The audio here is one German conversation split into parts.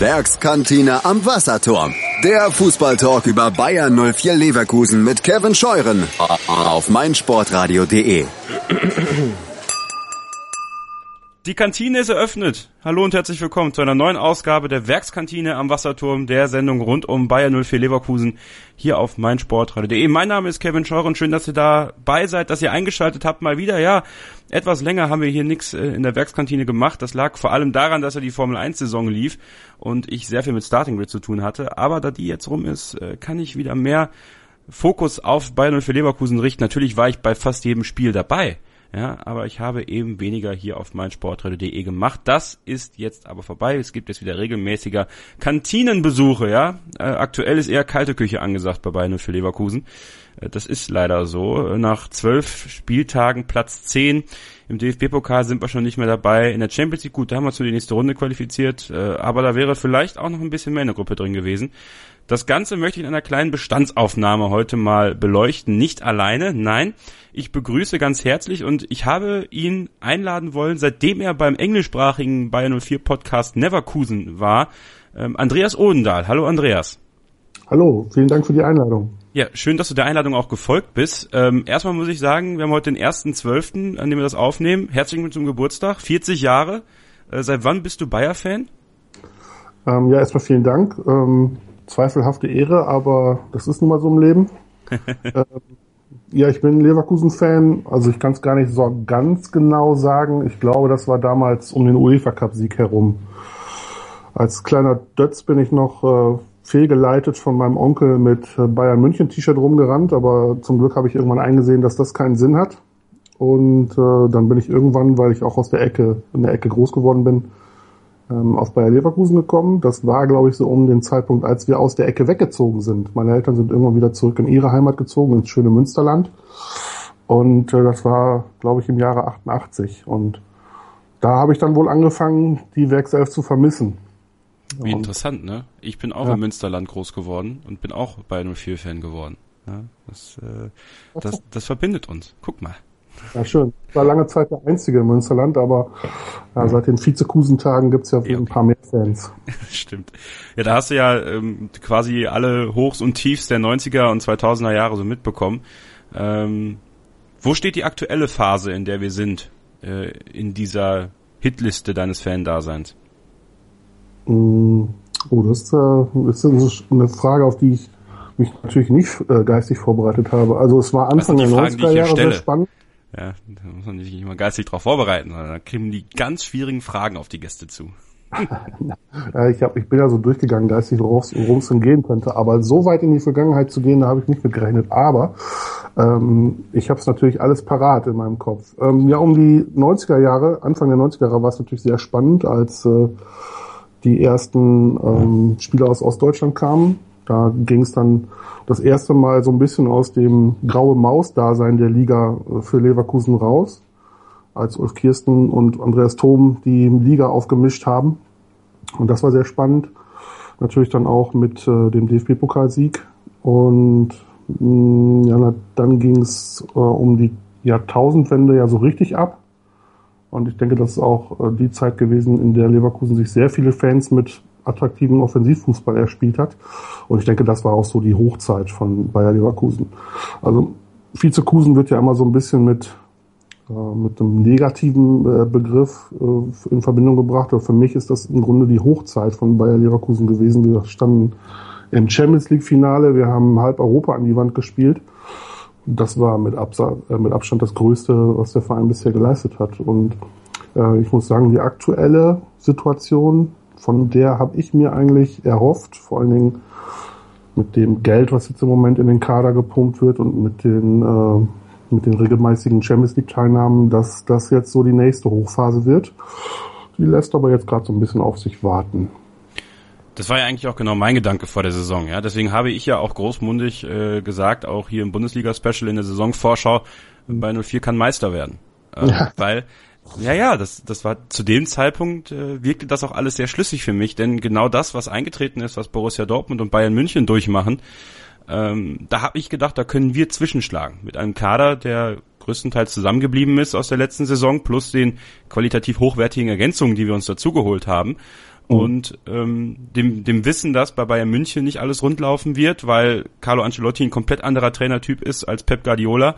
Werkskantine am Wasserturm. Der Fußballtalk über Bayern 04 Leverkusen mit Kevin Scheuren auf meinsportradio.de. Die Kantine ist eröffnet. Hallo und herzlich willkommen zu einer neuen Ausgabe der Werkskantine am Wasserturm, der Sendung rund um Bayern 04 Leverkusen hier auf meinsportradio.de. Mein Name ist Kevin Scheuer und schön, dass ihr dabei seid, dass ihr eingeschaltet habt mal wieder. Ja, etwas länger haben wir hier nichts äh, in der Werkskantine gemacht. Das lag vor allem daran, dass ja die Formel 1 Saison lief und ich sehr viel mit Starting Grid zu tun hatte. Aber da die jetzt rum ist, äh, kann ich wieder mehr Fokus auf Bayern 04 Leverkusen richten. Natürlich war ich bei fast jedem Spiel dabei. Ja, aber ich habe eben weniger hier auf meinsportradio.de gemacht. Das ist jetzt aber vorbei. Es gibt jetzt wieder regelmäßiger Kantinenbesuche, ja. Äh, aktuell ist eher kalte Küche angesagt bei Bayern für Leverkusen. Äh, das ist leider so. Nach zwölf Spieltagen Platz zehn im DFB-Pokal sind wir schon nicht mehr dabei. In der Champions League, gut, da haben wir uns für die nächste Runde qualifiziert, äh, aber da wäre vielleicht auch noch ein bisschen mehr in der Gruppe drin gewesen. Das Ganze möchte ich in einer kleinen Bestandsaufnahme heute mal beleuchten. Nicht alleine, nein. Ich begrüße ganz herzlich und ich habe ihn einladen wollen, seitdem er beim englischsprachigen Bayern 04 Podcast Neverkusen war. Ähm, Andreas Odendahl. Hallo Andreas. Hallo, vielen Dank für die Einladung. Ja, schön, dass du der Einladung auch gefolgt bist. Ähm, erstmal muss ich sagen, wir haben heute den 1.12., an dem wir das aufnehmen. Herzlichen Glückwunsch zum Geburtstag. 40 Jahre. Äh, seit wann bist du Bayer-Fan? Ähm, ja, erstmal vielen Dank. Ähm, zweifelhafte Ehre, aber das ist nun mal so im Leben. ähm, ja, ich bin Leverkusen-Fan. Also ich kann es gar nicht so ganz genau sagen. Ich glaube, das war damals um den UEFA-Cup-Sieg herum. Als kleiner Dötz bin ich noch äh, fehlgeleitet von meinem Onkel mit äh, Bayern München T-Shirt rumgerannt, aber zum Glück habe ich irgendwann eingesehen, dass das keinen Sinn hat. Und äh, dann bin ich irgendwann, weil ich auch aus der Ecke, in der Ecke groß geworden bin, ähm, auf Bayer Leverkusen gekommen. Das war, glaube ich, so um den Zeitpunkt, als wir aus der Ecke weggezogen sind. Meine Eltern sind irgendwann wieder zurück in ihre Heimat gezogen, ins schöne Münsterland. Und äh, das war, glaube ich, im Jahre 88. Und da habe ich dann wohl angefangen, die Werkself zu vermissen. Wie und, interessant, ne? Ich bin auch ja. im Münsterland groß geworden und bin auch bei 04-Fan geworden. Ja, das, äh, das, das verbindet uns. Guck mal. Ja, schön. Ich war lange Zeit der Einzige im Münsterland, aber ja, seit den Vizekusentagen gibt's ja okay. ein paar mehr Fans. Stimmt. Ja, da hast du ja ähm, quasi alle Hochs und Tiefs der 90er und 2000er Jahre so mitbekommen. Ähm, wo steht die aktuelle Phase, in der wir sind, äh, in dieser Hitliste deines Fan-Daseins? Mm, oh, das ist, äh, ist eine Frage, auf die ich mich natürlich nicht äh, geistig vorbereitet habe. Also es war Anfang der 90er Jahre sehr spannend. Ja, da muss man sich nicht immer geistig drauf vorbereiten, sondern da kriegen die ganz schwierigen Fragen auf die Gäste zu. ich, hab, ich bin ja so durchgegangen, geistig, worum es denn gehen könnte. Aber so weit in die Vergangenheit zu gehen, da habe ich nicht mit gerechnet. Aber ähm, ich habe es natürlich alles parat in meinem Kopf. Ähm, ja, um die 90er Jahre, Anfang der 90er Jahre war es natürlich sehr spannend, als äh, die ersten ähm, Spieler aus Ostdeutschland kamen. Da ging es dann das erste Mal so ein bisschen aus dem graue Maus-Dasein der Liga äh, für Leverkusen raus, als Ulf Kirsten und Andreas Thom die Liga aufgemischt haben. Und das war sehr spannend. Natürlich dann auch mit äh, dem DFB-Pokalsieg. Und mh, mm, ja, dann ging es äh, um die Jahrtausendwende ja so richtig ab. Und ich denke, das ist auch äh, die Zeit gewesen, in der Leverkusen sich sehr viele Fans mit attraktiven Offensivfußball erspielt hat. Und ich denke, das war auch so die Hochzeit von Bayer Leverkusen. Also Vizekusen wird ja immer so ein bisschen mit äh, mit einem negativen äh, Begriff äh, in Verbindung gebracht. Aber für mich ist das im Grunde die Hochzeit von Bayer Leverkusen gewesen. Wir standen im Champions League Finale, wir haben halb Europa an die Wand gespielt. Das war mit, Abstand das Größte, was der Verein bisher geleistet hat. Und ich muss sagen, die aktuelle Situation von der habe ich mir eigentlich erhofft, vor allen Dingen mit dem Geld, was jetzt im Moment in den Kader gepumpt wird und mit den, äh, mit den regelmäßigen Champions League Teilnahmen, dass das jetzt so die nächste Hochphase wird. Die lässt aber jetzt gerade so ein bisschen auf sich warten. Das war ja eigentlich auch genau mein Gedanke vor der Saison, ja. Deswegen habe ich ja auch großmundig äh, gesagt, auch hier im Bundesliga-Special in der Saisonvorschau, bei 04 kann Meister werden. Äh, ja. Weil ja, ja, das, das war zu dem Zeitpunkt äh, wirkte das auch alles sehr schlüssig für mich, denn genau das, was eingetreten ist, was Borussia Dortmund und Bayern München durchmachen, ähm, da habe ich gedacht, da können wir zwischenschlagen mit einem Kader, der größtenteils zusammengeblieben ist aus der letzten Saison, plus den qualitativ hochwertigen Ergänzungen, die wir uns dazugeholt haben. mhm. und ähm, dem, dem Wissen, dass bei Bayern München nicht alles rundlaufen wird, weil Carlo Ancelotti ein komplett anderer Trainertyp ist als Pep Guardiola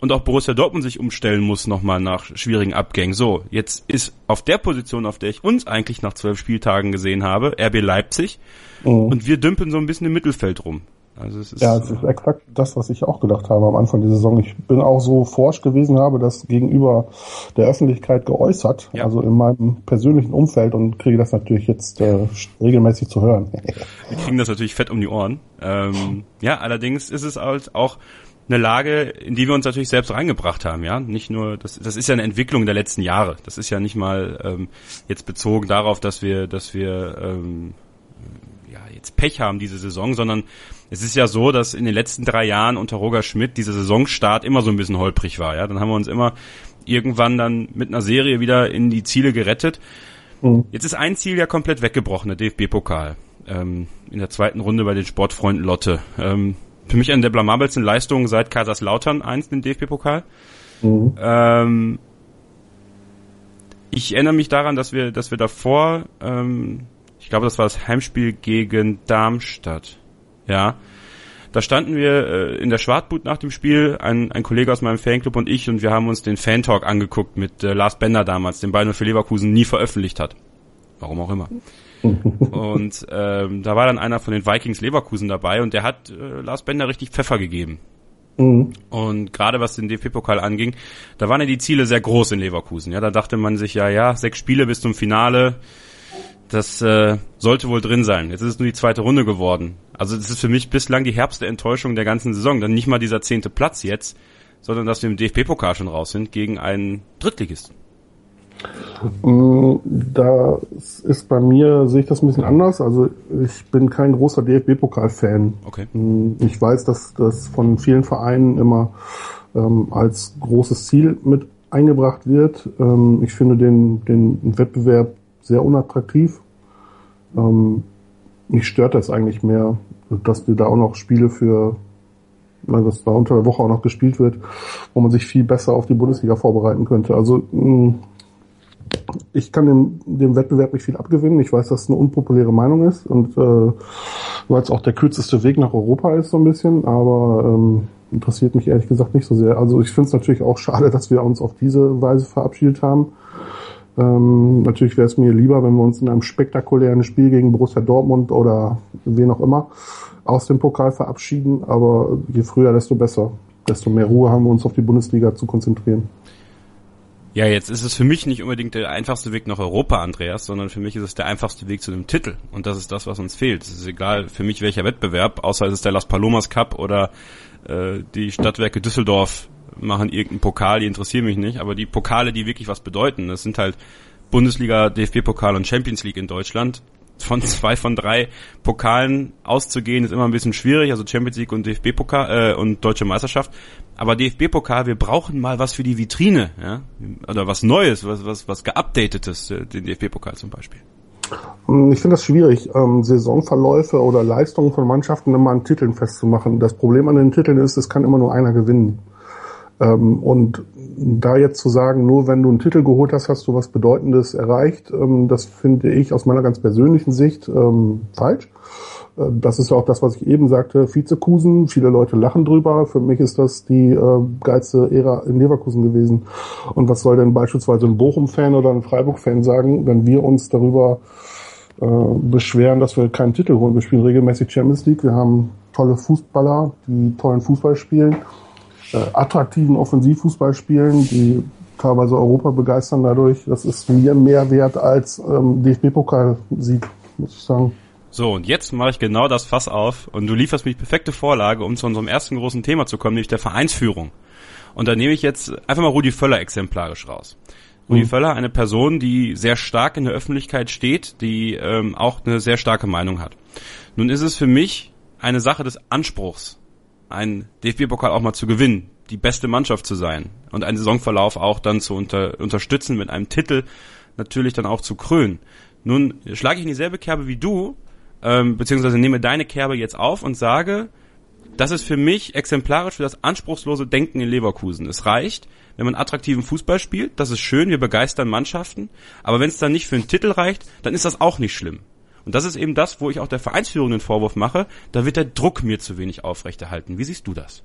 und auch Borussia Dortmund sich umstellen muss nochmal nach schwierigen Abgängen. So, jetzt ist auf der Position, auf der ich uns eigentlich nach zwölf Spieltagen gesehen habe, RB Leipzig mhm. und wir dümpeln so ein bisschen im Mittelfeld rum. Also es ist, ja, es ist exakt das, was ich auch gedacht habe am Anfang der Saison. Ich bin auch so forsch gewesen, habe das gegenüber der Öffentlichkeit geäußert, ja. also in meinem persönlichen Umfeld und kriege das natürlich jetzt äh, regelmäßig zu hören. Wir kriegen das natürlich fett um die Ohren. Ähm, ja, allerdings ist es halt auch eine Lage, in die wir uns natürlich selbst reingebracht haben, ja. Nicht nur, das, das ist ja eine Entwicklung der letzten Jahre. Das ist ja nicht mal ähm, jetzt bezogen darauf, dass wir, dass wir ähm, ja jetzt Pech haben diese Saison, sondern es ist ja so, dass in den letzten drei Jahren unter Roger Schmidt dieser Saisonstart immer so ein bisschen holprig war, ja. Dann haben wir uns immer irgendwann dann mit einer Serie wieder in die Ziele gerettet. Mhm. Jetzt ist ein Ziel ja komplett weggebrochen, der DFB-Pokal. Ähm, in der zweiten Runde bei den Sportfreunden Lotte. Ähm, für mich eine der blamabelsten Leistungen seit Kaiserslautern eins im DFB-Pokal. Mhm. Ähm, ich erinnere mich daran, dass wir, dass wir davor, ähm, ich glaube, das war das Heimspiel gegen Darmstadt. Ja. Da standen wir äh, in der Schwartbut nach dem Spiel, ein, ein Kollege aus meinem Fanclub und ich, und wir haben uns den Fan-Talk angeguckt mit äh, Lars Bender damals, den Bayern für Leverkusen nie veröffentlicht hat. Warum auch immer. Und ähm, da war dann einer von den Vikings Leverkusen dabei und der hat äh, Lars Bender richtig Pfeffer gegeben. Mhm. Und gerade was den DFB-Pokal anging, da waren ja die Ziele sehr groß in Leverkusen. Ja, da dachte man sich ja, ja, sechs Spiele bis zum Finale, das äh, sollte wohl drin sein. Jetzt ist es nur die zweite Runde geworden. Also das ist für mich bislang die herbste Enttäuschung der ganzen Saison. Dann nicht mal dieser zehnte Platz jetzt, sondern dass wir im DFB-Pokal schon raus sind gegen einen Drittligisten. Mm, da ist bei mir, sehe ich das ein bisschen anders. Also ich bin kein großer DFB-Pokal-Fan. Okay. Mm, ich weiß, dass das von vielen Vereinen immer ähm, als großes Ziel mit eingebracht wird. Ähm, ich finde den, den Wettbewerb sehr unattraktiv. Ähm, mich stört das eigentlich mehr, dass wir da auch noch Spiele für, dass da unter der Woche auch noch gespielt wird, wo man sich viel besser auf die Bundesliga vorbereiten könnte. Also mh, mm, ich kann dem, dem Wettbewerb nicht viel abgewinnen. Ich weiß, dass es eine unpopuläre Meinung ist und äh, weil es auch der kürzeste Weg nach Europa ist so ein bisschen, aber ähm, interessiert mich ehrlich gesagt nicht so sehr. Also ich finde es natürlich auch schade, dass wir uns auf diese Weise verabschiedet haben. Ähm, natürlich wäre es mir lieber, wenn wir uns in einem spektakulären Spiel gegen Borussia Dortmund oder wen auch immer aus dem Pokal verabschieden, aber je früher, desto besser. Desto mehr Ruhe haben wir uns auf die Bundesliga zu konzentrieren. Ja, jetzt ist es für mich nicht unbedingt der einfachste Weg nach Europa, Andreas, sondern für mich ist es der einfachste Weg zu dem Titel. Und das ist das, was uns fehlt. Es ist egal für mich welcher Wettbewerb, außer es ist der Las Palomas Cup oder äh, die Stadtwerke Düsseldorf machen irgendeinen Pokal, die interessieren mich nicht. Aber die Pokale, die wirklich was bedeuten, das sind halt Bundesliga, DFB-Pokal und Champions League in Deutschland von zwei von drei Pokalen auszugehen, ist immer ein bisschen schwierig, also Champions League und DFB-Pokal äh, und Deutsche Meisterschaft. Aber DFB-Pokal, wir brauchen mal was für die Vitrine, ja, oder was Neues, was was was geupdatetes, äh, den DFB-Pokal zum Beispiel. Hm, ich finde das schwierig, ähm, Saisonverläufe oder Leistungen von Mannschaften immer an Titeln festzumachen. Das Problem an den Titeln ist, es kann immer nur einer gewinnen. Ähm, und da jetzt zu sagen, nur wenn du einen Titel geholt hast, hast du was Bedeutendes erreicht, ähm, das finde ich aus meiner ganz persönlichen Sicht ähm, falsch. Äh, das ist ja auch das, was ich eben sagte, Vizekusen. Viele Leute lachen drüber. Für mich ist das die äh, geilste Ära in Leverkusen gewesen. Und was soll denn beispielsweise ein Bochum-Fan oder ein Freiburg-Fan sagen, wenn wir uns darüber äh, beschweren, dass wir keinen Titel holen? Wir spielen regelmäßig Champions League. Wir haben tolle Fußballer, die tollen Fußball spielen äh, attraktiven Offensivfußball spielen, die teilweise Europa begeistern dadurch. Das ist mir mehr wert als ähm, DFB-Pokalsieg, muss ich sagen. So, und jetzt mache ich genau das Fass auf und du lieferst mich perfekte Vorlage, um zu unserem ersten großen Thema zu kommen, nämlich der Vereinsführung. Und da nehme ich jetzt einfach mal Rudi Völler exemplarisch raus. Rudi mhm. Völler, eine Person, die sehr stark in der Öffentlichkeit steht, die ähm, auch eine sehr starke Meinung hat. Nun ist es für mich eine Sache des Anspruchs, einen DFB-Pokal auch mal zu gewinnen, die beste Mannschaft zu sein und einen Saisonverlauf auch dann zu unter, unterstützen mit einem Titel natürlich dann auch zu krönen. Nun schlage ich in dieselbe Kerbe wie du, ähm, beziehungsweise nehme deine Kerbe jetzt auf und sage, das ist für mich exemplarisch für das anspruchslose Denken in Leverkusen. Es reicht, wenn man attraktiven Fußball spielt, das ist schön, wir begeistern Mannschaften, aber wenn es dann nicht für einen Titel reicht, dann ist das auch nicht schlimm. Und das ist eben das, wo ich auch der Vereinsführung den Vorwurf mache, da wird der Druck mir zu wenig aufrechterhalten. Wie siehst du das?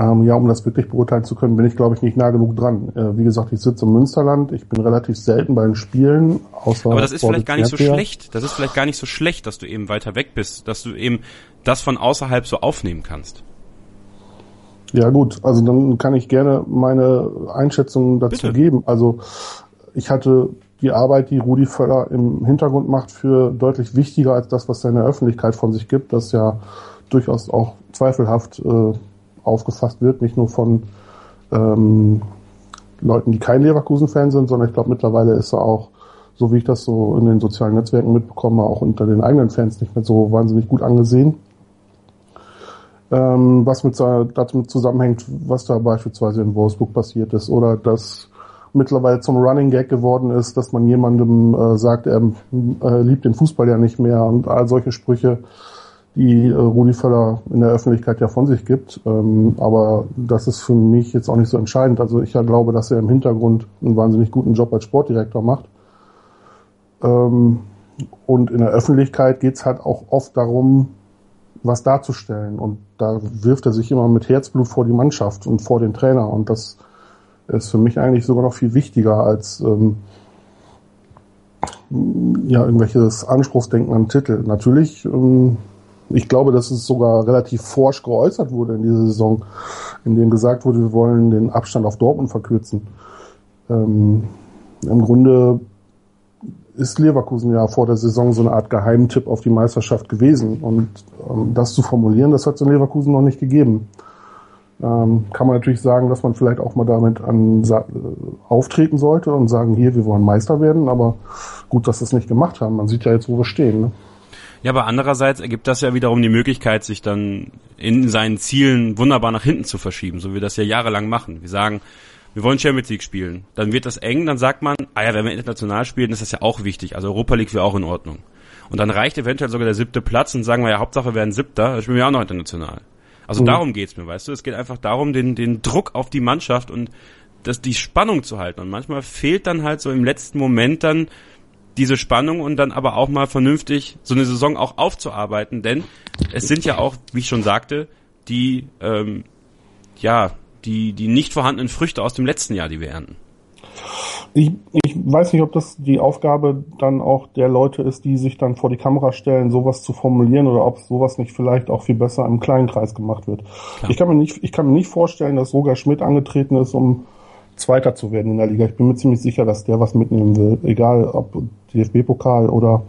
Ähm, ja, um das wirklich beurteilen zu können, bin ich, glaube ich, nicht nah genug dran. Äh, wie gesagt, ich sitze im Münsterland, ich bin relativ selten bei den Spielen. Außer Aber das ist vielleicht gar nicht so schlecht. Das ist vielleicht gar nicht so schlecht, dass du eben weiter weg bist, dass du eben das von außerhalb so aufnehmen kannst. Ja gut, also dann kann ich gerne meine Einschätzung dazu Bitte. geben. Also ich hatte die Arbeit, die Rudi Völler im Hintergrund macht, für deutlich wichtiger als das, was er in der Öffentlichkeit von sich gibt, das ja durchaus auch zweifelhaft äh, aufgefasst wird, nicht nur von ähm, Leuten, die kein Leverkusen-Fan sind, sondern ich glaube mittlerweile ist er auch, so wie ich das so in den sozialen Netzwerken mitbekomme, auch unter den eigenen Fans nicht mehr so wahnsinnig gut angesehen. Ähm, was mit damit zusammenhängt, was da beispielsweise in Wolfsburg passiert ist oder dass mittlerweile zum Running Gag geworden ist, dass man jemandem äh, sagt, er äh, liebt den Fußball ja nicht mehr und all solche Sprüche die äh, Rudi Völler in der Öffentlichkeit ja von sich gibt. Ähm, aber das ist für mich jetzt auch nicht so entscheidend. Also ich ja glaube, dass er im Hintergrund einen wahnsinnig guten Job als Sportdirektor macht. Ähm, und in der Öffentlichkeit geht's halt auch oft darum, was darzustellen. Und da wirft er sich immer mit Herzblut vor die Mannschaft und vor den Trainer. Und das ist für mich eigentlich sogar noch viel wichtiger als ähm, ja irgendwelches Anspruchsdenken am Titel. Natürlich ähm, ich glaube, dass es sogar relativ forsch geäußert wurde in dieser Saison, in dem gesagt wurde, wir wollen den Abstand auf Dortmund verkürzen. Ähm, Im Grunde ist Leverkusen ja vor der Saison so eine Art Geheimtipp auf die Meisterschaft gewesen. Und ähm, das zu formulieren, das hat es in Leverkusen noch nicht gegeben. Ähm, kann man natürlich sagen, dass man vielleicht auch mal damit an, äh, auftreten sollte und sagen, hier, wir wollen Meister werden, aber gut, dass sie es nicht gemacht haben. Man sieht ja jetzt, wo wir stehen. Ne? Ja, aber andererseits ergibt das ja wiederum die Möglichkeit, sich dann in seinen Zielen wunderbar nach hinten zu verschieben, so wie wir das ja jahrelang machen. Wir sagen, wir wollen Champions League spielen. Dann wird das eng, dann sagt man, ah ja, wenn wir international spielen, ist das ja auch wichtig. Also Europa League wäre auch in Ordnung. Und dann reicht eventuell sogar der siebte Platz und sagen wir ja, Hauptsache wir werden siebter, dann spielen wir auch noch international. Also mhm. darum geht's mir, weißt du? Es geht einfach darum, den, den Druck auf die Mannschaft und das, die Spannung zu halten. Und manchmal fehlt dann halt so im letzten Moment dann diese Spannung und dann aber auch mal vernünftig so eine Saison auch aufzuarbeiten, denn es sind ja auch, wie ich schon sagte, die ähm, ja die die nicht vorhandenen Früchte aus dem letzten Jahr, die wir ernten. Ich, ich weiß nicht, ob das die Aufgabe dann auch der Leute ist, die sich dann vor die Kamera stellen, sowas zu formulieren oder ob sowas nicht vielleicht auch viel besser im kleinen Kreis gemacht wird. Ich kann mir nicht, ich kann mir nicht vorstellen, dass Roger Schmidt angetreten ist, um Zweiter zu werden in der Liga. Ich bin mir ziemlich sicher, dass der was mitnehmen will, egal ob DFB-Pokal oder,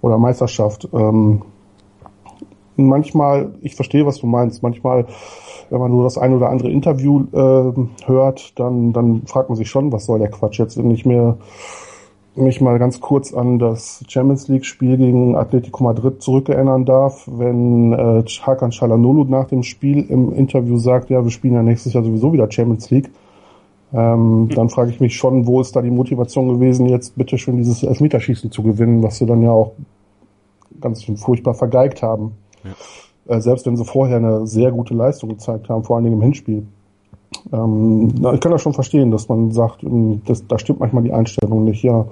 oder Meisterschaft. Ähm, manchmal, ich verstehe, was du meinst, manchmal, wenn man nur das ein oder andere Interview äh, hört, dann, dann fragt man sich schon, was soll der Quatsch jetzt, wenn ich mir mich mal ganz kurz an das Champions League Spiel gegen Atletico Madrid zurückerinnern darf, wenn äh, Hakan Çalhanoğlu nach dem Spiel im Interview sagt, ja, wir spielen ja nächstes Jahr sowieso wieder Champions League ähm, dann frage ich mich schon, wo ist da die Motivation gewesen, jetzt bitte schön dieses Elfmeterschießen zu gewinnen, was sie dann ja auch ganz furchtbar vergeigt haben. Ja. Äh, selbst wenn sie vorher eine sehr gute Leistung gezeigt haben, vor allen Dingen im Hinspiel. Ähm, ich kann das schon verstehen, dass man sagt, ähm, das, da stimmt manchmal die Einstellung nicht. Ja.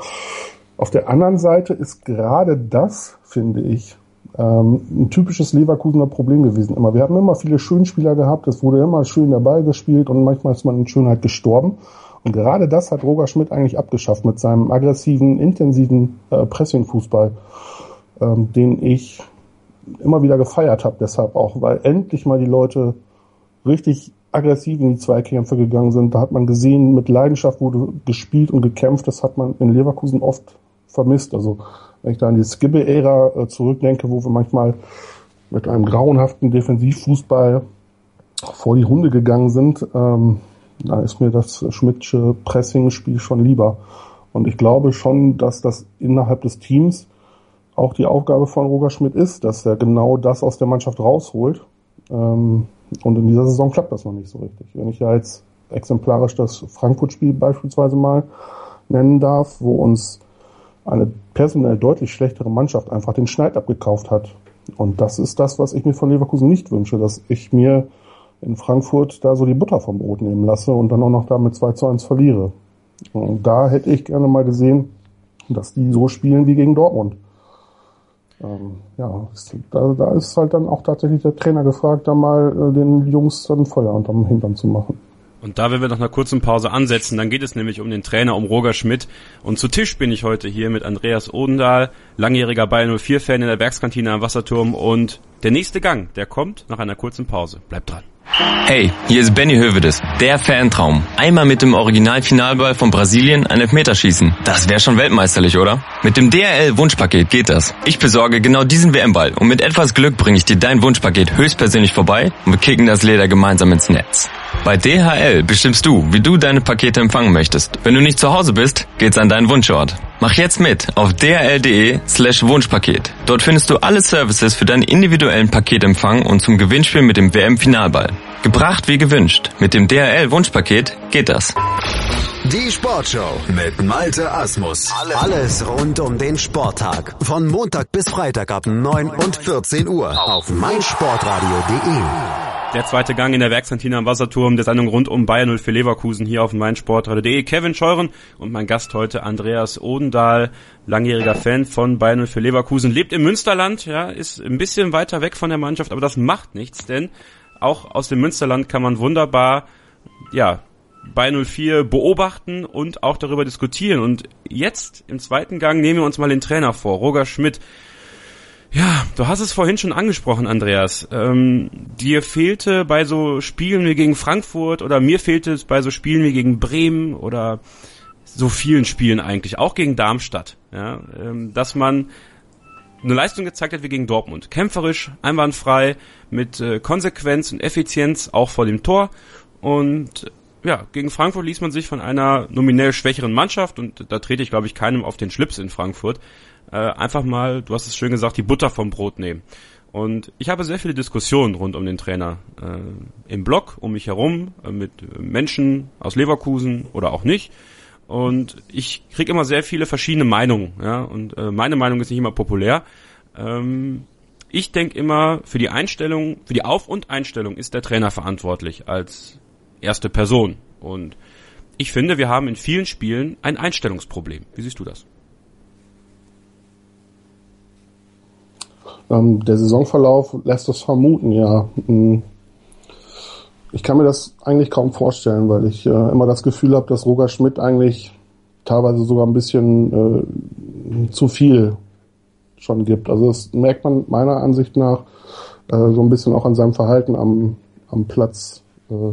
Auf der anderen Seite ist gerade das, finde ich, ähm, ein typisches Leverkusener Problem gewesen. Immer. Wir haben immer viele Schönspieler gehabt, es wurde immer schön der Ball gespielt und manchmal ist man in Schönheit gestorben. Und gerade das hat Roger Schmidt eigentlich abgeschafft mit seinem aggressiven, intensiven äh, Pressing-Fußball, ähm, den ich immer wieder gefeiert habe, deshalb auch, weil endlich mal die Leute richtig aggressiv in die Zweikämpfe gegangen sind. Da hat man gesehen, mit Leidenschaft wurde gespielt und gekämpft. Das hat man in Leverkusen oft vermisst. Also wenn ich da an die Skibbe-Ära äh, zurückdenke, wo wir manchmal mit einem grauenhaften Defensivfußball vor die Hunde gegangen sind, ähm, da ist mir das Schmidtsche Pressing-Spiel schon lieber. Und ich glaube schon, dass das innerhalb des Teams auch die Aufgabe von Roger Schmidt ist, dass er genau das aus der Mannschaft rausholt. Ähm, und in dieser Saison klappt das noch nicht so richtig. Wenn ich ja jetzt exemplarisch das Frankfurt-Spiel beispielsweise mal nennen darf, wo uns eine personell deutlich schlechtere Mannschaft einfach den Schneid abgekauft hat. Und das ist das, was ich mir von Leverkusen nicht wünsche, dass ich mir in Frankfurt da so die Butter vom Brot nehmen lasse und dann auch noch damit 2 zu 1 verliere. Und da hätte ich gerne mal gesehen, dass die so spielen wie gegen Dortmund. Ähm, ja, da, da ist halt dann auch tatsächlich der Trainer gefragt, da mal äh, den Jungs dann Feuer unterm Hintern zu machen. Und da werden wir nach einer kurzen Pause ansetzen. Dann geht es nämlich um den Trainer, um Roger Schmidt. Und zu Tisch bin ich heute hier mit Andreas Odendahl, langjähriger Bayern 04-Fan in der Werkskantine am Wasserturm. Und der nächste Gang, der kommt nach einer kurzen Pause. Bleibt dran. Hey, hier ist Benny Hövedes, der Fantraum. Einmal mit dem Original-Finalball von Brasilien ein Elfmeterschießen. Das wäre schon weltmeisterlich, oder? Mit dem DRL-Wunschpaket geht das. Ich besorge genau diesen WM-Ball und mit etwas Glück bringe ich dir dein Wunschpaket höchstpersönlich vorbei und wir kicken das Leder gemeinsam ins Netz. Bei DHL bestimmst du, wie du deine Pakete empfangen möchtest. Wenn du nicht zu Hause bist, geht's an deinen Wunschort. Mach jetzt mit auf drl.de slash Wunschpaket. Dort findest du alle Services für deinen individuellen Paketempfang und zum Gewinnspiel mit dem WM-Finalball. Gebracht wie gewünscht. Mit dem DRL-Wunschpaket geht das. Die Sportshow mit Malte Asmus. Alles rund um den Sporttag. Von Montag bis Freitag ab 9 und 14 Uhr auf meinsportradio.de. Der zweite Gang in der Werkskantine am Wasserturm, der Sendung rund um Bayern 04 Leverkusen hier auf meinsportradio.de. Kevin Scheuren und mein Gast heute Andreas Odendahl, langjähriger Fan von Bayern 04 Leverkusen, lebt im Münsterland, ja, ist ein bisschen weiter weg von der Mannschaft, aber das macht nichts, denn auch aus dem Münsterland kann man wunderbar, ja, bei 04 beobachten und auch darüber diskutieren. Und jetzt im zweiten Gang nehmen wir uns mal den Trainer vor, Roger Schmidt. Ja, du hast es vorhin schon angesprochen, Andreas. Ähm, dir fehlte bei so Spielen wie gegen Frankfurt oder mir fehlte es bei so Spielen wie gegen Bremen oder so vielen Spielen eigentlich, auch gegen Darmstadt, ja, ähm, dass man eine Leistung gezeigt hat wie gegen Dortmund. Kämpferisch, einwandfrei, mit äh, Konsequenz und Effizienz auch vor dem Tor. Und ja, gegen Frankfurt ließ man sich von einer nominell schwächeren Mannschaft, und da trete ich, glaube ich, keinem auf den Schlips in Frankfurt, äh, einfach mal, du hast es schön gesagt, die Butter vom Brot nehmen. Und ich habe sehr viele Diskussionen rund um den Trainer äh, im Blog, um mich herum, äh, mit Menschen aus Leverkusen oder auch nicht. Und ich kriege immer sehr viele verschiedene Meinungen, ja. Und äh, meine Meinung ist nicht immer populär. Ähm, ich denke immer, für die Einstellung, für die Auf- und Einstellung ist der Trainer verantwortlich als erste Person. Und ich finde, wir haben in vielen Spielen ein Einstellungsproblem. Wie siehst du das? Ähm, der Saisonverlauf lässt das vermuten, ja. Hm. Ich kann mir das eigentlich kaum vorstellen, weil ich äh, immer das Gefühl habe, dass Roger Schmidt eigentlich teilweise sogar ein bisschen äh, zu viel schon gibt. Also das merkt man meiner Ansicht nach äh, so ein bisschen auch an seinem Verhalten am, am Platz. Äh,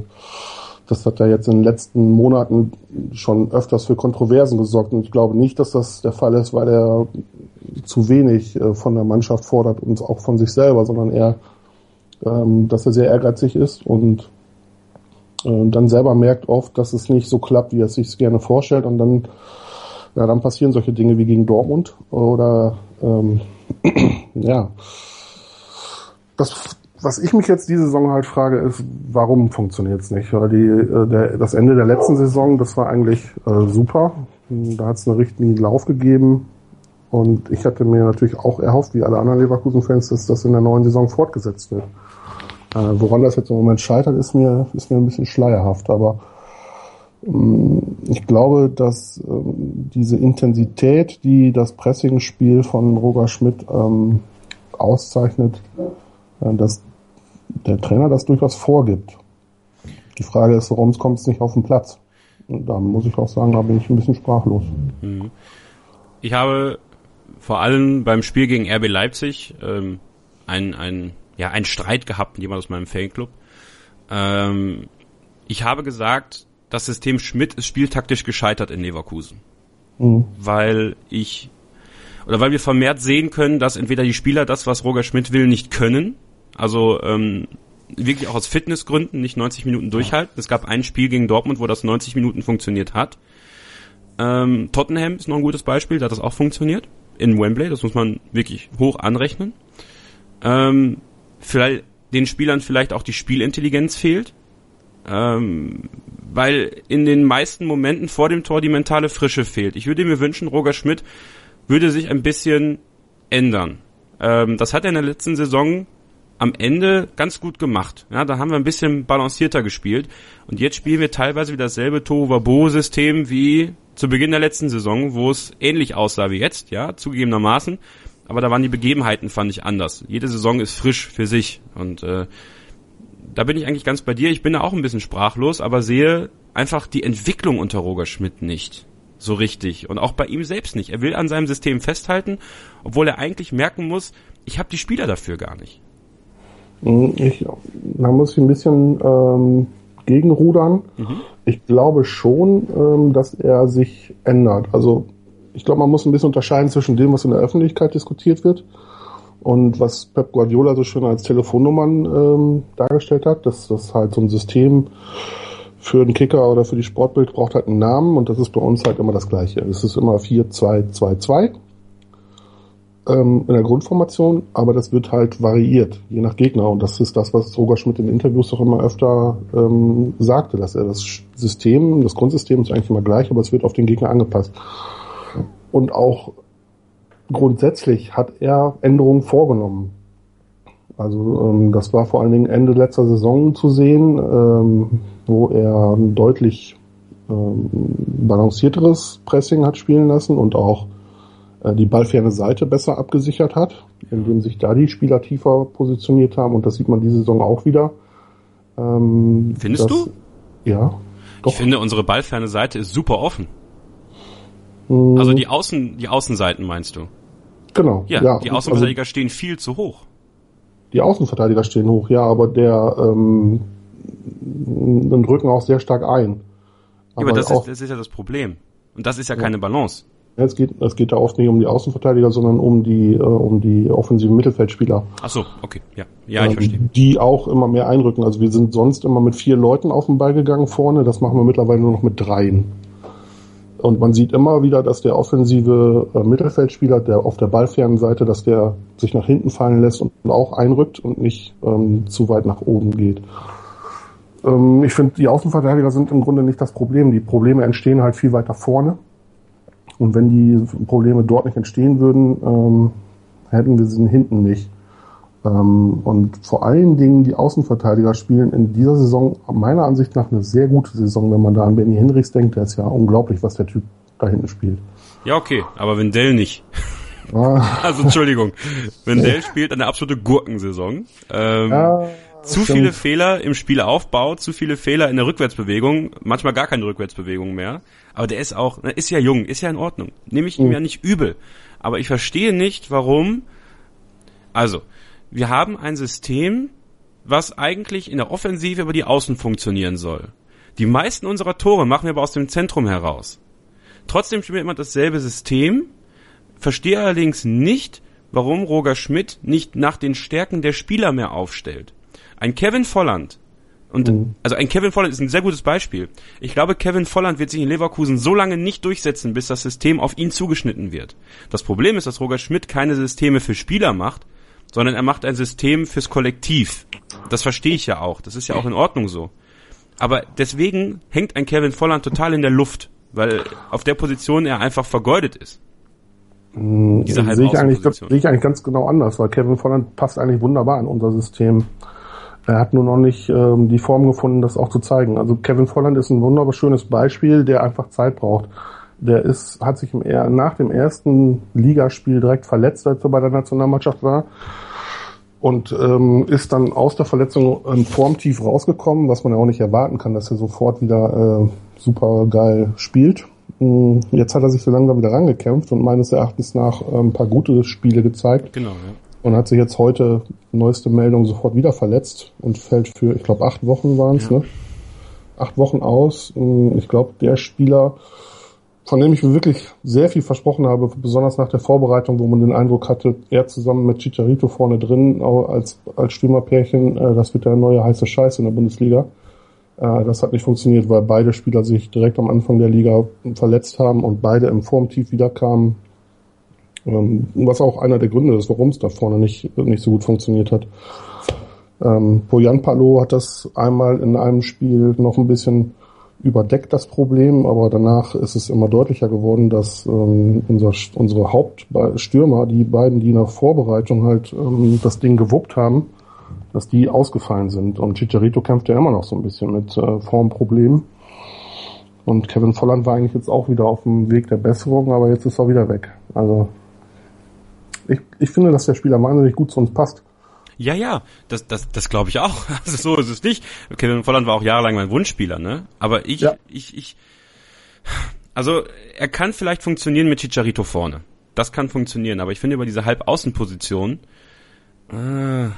das hat ja jetzt in den letzten Monaten schon öfters für Kontroversen gesorgt und ich glaube nicht, dass das der Fall ist, weil er zu wenig äh, von der Mannschaft fordert und auch von sich selber, sondern eher, ähm, dass er sehr ehrgeizig ist und äh, dann selber merkt oft, dass es nicht so klappt, wie er es sich gerne vorstellt und dann, ja, dann passieren solche Dinge wie gegen Dortmund oder ähm, ja. Das, was ich mich jetzt diese Saison halt frage, ist, warum funktioniert es nicht? Weil die, äh, der, das Ende der letzten Saison, das war eigentlich äh, super. Da hat es einen richtigen Lauf gegeben. Und ich hatte mir natürlich auch erhofft, wie alle anderen Leverkusen-Fans, dass das in der neuen Saison fortgesetzt wird. Äh, woran das jetzt im Moment scheitert, ist mir, ist mir ein bisschen schleierhaft. Aber ähm, ich glaube, dass ähm, diese Intensität, die das Pressing-Spiel von Roger Schmidt ähm, auszeichnet, äh, dass der Trainer das durchaus vorgibt. Die Frage ist, warum kommt es nicht auf den Platz? Und da muss ich auch sagen, da bin ich ein bisschen sprachlos. Mhm. Ich habe vor allem beim Spiel gegen RB Leipzig ähm, ein, ein, ja, einen Streit gehabt mit jemand aus meinem Fanclub. Ähm, ich habe gesagt, das System Schmidt ist spieltaktisch gescheitert in Leverkusen. Mhm. Weil ich oder weil wir vermehrt sehen können, dass entweder die Spieler das, was Roger Schmidt will, nicht können. Also ähm, wirklich auch aus Fitnessgründen nicht 90 Minuten durchhalten. Es gab ein Spiel gegen Dortmund, wo das 90 Minuten funktioniert hat. Ähm, Tottenham ist noch ein gutes Beispiel, da hat das auch funktioniert. In Wembley, das muss man wirklich hoch anrechnen. Ähm, vielleicht den Spielern vielleicht auch die Spielintelligenz fehlt. Ähm, weil in den meisten Momenten vor dem Tor die mentale Frische fehlt. Ich würde mir wünschen, Roger Schmidt würde sich ein bisschen ändern. Ähm, das hat er in der letzten Saison am Ende ganz gut gemacht. Ja, da haben wir ein bisschen balancierter gespielt. Und jetzt spielen wir teilweise wieder dasselbe Tohuwabo-System wie zu Beginn der letzten Saison, wo es ähnlich aussah wie jetzt, ja, zugegebenermaßen. Aber da waren die Begebenheiten, fand ich, anders. Jede Saison ist frisch für sich. Und äh, da bin ich eigentlich ganz bei dir. Ich bin da auch ein bisschen sprachlos, aber sehe einfach die Entwicklung unter Roger Schmidt nicht so richtig. Und auch bei ihm selbst nicht. Er will an seinem System festhalten, obwohl er eigentlich merken muss, ich habe die Spieler dafür gar nicht. Hm, ich, da muss ich ein bisschen ähm, gegenrudern. Mhm. Ich glaube schon, ähm, dass er sich ändert. Also ich glaube, man muss ein bisschen unterscheiden zwischen dem, was in der Öffentlichkeit diskutiert wird und was Pep Guardiola so schön als Telefonnummern ähm, dargestellt hat, dass das halt so ein System für den Kicker oder für die Sportbild braucht halt einen Namen und das ist bei uns halt immer das gleiche. Es ist immer 4-2-2-2 ähm, in der Grundformation, aber das wird halt variiert, je nach Gegner. Und das ist das, was Roger Schmidt in Interviews auch immer öfter ähm, sagte, dass er das System, das Grundsystem ist eigentlich immer gleich, aber es wird auf den Gegner angepasst. Und auch grundsätzlich hat er Änderungen vorgenommen. Also ähm, das war vor allen Dingen Ende letzter Saison zu sehen, ähm, wo er deutlich ähm, balancierteres Pressing hat spielen lassen und auch äh, die ballferne Seite besser abgesichert hat, indem sich da die Spieler tiefer positioniert haben und das sieht man diese Saison auch wieder. Ähm, Findest dass, du? Ja. Doch. Ich finde, unsere ballferne Seite ist super offen. Mhm. Also die Außen, die Außenseiten meinst du? Genau. Ja, ja die also Außenverteidiger also, stehen viel zu hoch. Die Außenverteidiger stehen hoch, ja, aber der ähm, dann drücken auch sehr stark ein. Aber, ja, aber das, ist, das ist ja das Problem. Und das ist ja, ja. keine Balance. Es geht, es geht da oft nicht um die Außenverteidiger, sondern um die, äh, um die offensiven Mittelfeldspieler. Ach so, okay, ja, ja, ich ähm, verstehe. Die auch immer mehr einrücken. Also wir sind sonst immer mit vier Leuten auf den Ball gegangen vorne. Das machen wir mittlerweile nur noch mit dreien. Und man sieht immer wieder, dass der offensive äh, Mittelfeldspieler, der auf der ballfernen Seite, dass der sich nach hinten fallen lässt und auch einrückt und nicht ähm, zu weit nach oben geht. Ähm, ich finde, die Außenverteidiger sind im Grunde nicht das Problem. Die Probleme entstehen halt viel weiter vorne. Und wenn die Probleme dort nicht entstehen würden, ähm, hätten wir sie hinten nicht. Ähm, und vor allen Dingen die Außenverteidiger spielen in dieser Saison meiner Ansicht nach eine sehr gute Saison, wenn man da an Benny Henrichs denkt. Der ist ja unglaublich, was der Typ da hinten spielt. Ja, okay, aber wenn Dell nicht. Ah. also Entschuldigung, wenn Dell spielt eine absolute Gurkensaison. Ähm, ja, zu stimmt. viele Fehler im Spielaufbau, zu viele Fehler in der Rückwärtsbewegung, manchmal gar keine Rückwärtsbewegung mehr. Aber der ist auch, ist ja jung, ist ja in Ordnung. Nehme ich ihm mhm. ja nicht übel. Aber ich verstehe nicht, warum. Also, wir haben ein System, was eigentlich in der Offensive über die Außen funktionieren soll. Die meisten unserer Tore machen wir aber aus dem Zentrum heraus. Trotzdem spielen wir immer dasselbe System, verstehe allerdings nicht, warum Roger Schmidt nicht nach den Stärken der Spieler mehr aufstellt. Ein Kevin Volland und mhm. also ein Kevin Volland ist ein sehr gutes Beispiel. Ich glaube, Kevin Volland wird sich in Leverkusen so lange nicht durchsetzen, bis das System auf ihn zugeschnitten wird. Das Problem ist, dass Roger Schmidt keine Systeme für Spieler macht, sondern er macht ein System fürs Kollektiv. Das verstehe ich ja auch. Das ist ja auch in Ordnung so. Aber deswegen hängt ein Kevin Volland total in der Luft, weil auf der Position er einfach vergeudet ist. Mhm. Diese sehe ich, eigentlich, sehe ich eigentlich ganz genau anders, weil Kevin Volland passt eigentlich wunderbar in unser System. Er hat nur noch nicht ähm, die Form gefunden, das auch zu zeigen. Also Kevin Volland ist ein wunderbar schönes Beispiel, der einfach Zeit braucht. Der ist, hat sich im, nach dem ersten Ligaspiel direkt verletzt, als er bei der Nationalmannschaft war. Und ähm, ist dann aus der Verletzung ähm, formtief rausgekommen, was man ja auch nicht erwarten kann, dass er sofort wieder äh, super geil spielt. Mm, jetzt hat er sich so langsam wieder rangekämpft und meines Erachtens nach äh, ein paar gute Spiele gezeigt. Genau, ja und hat sich jetzt heute, neueste Meldung, sofort wieder verletzt und fällt für, ich glaube, acht Wochen waren es, ja. ne? Acht Wochen aus. Ich glaube, der Spieler, von dem ich wirklich sehr viel versprochen habe, besonders nach der Vorbereitung, wo man den Eindruck hatte, er zusammen mit Chicharito vorne drin, als, als Stürmerpärchen, äh, das wird der neue heiße Scheiß in der Bundesliga. Äh, das hat nicht funktioniert, weil beide Spieler sich direkt am Anfang der Liga verletzt haben und beide im Formtief wiederkamen. Ähm, was auch einer der Gründe ist, warum es da vorne nicht, nicht so gut funktioniert hat. Ähm, Bojan Palo hat das einmal in einem Spiel noch ein bisschen überdeckt das Problem, aber danach ist es immer deutlicher geworden, dass ähm, unser, unsere Hauptstürmer, die beiden, die nach Vorbereitung halt ähm, das Ding gewuppt haben, dass die ausgefallen sind. Und Chicharito kämpft ja immer noch so ein bisschen mit äh, Formproblemen. Und Kevin Volland war eigentlich jetzt auch wieder auf dem Weg der Besserung, aber jetzt ist er wieder weg. Also ich, ich finde, dass der Spieler wahnsinnig gut zu uns passt. Ja, ja, das, das, das glaube ich auch. Also so ist es nicht. Kevin Volland war auch jahrelang mein Wunschspieler, ne? Aber ich, ja. ich, ich, also er kann vielleicht funktionieren mit Chicharito vorne. Das kann funktionieren, aber ich finde über diese Halbaußenposition, äh,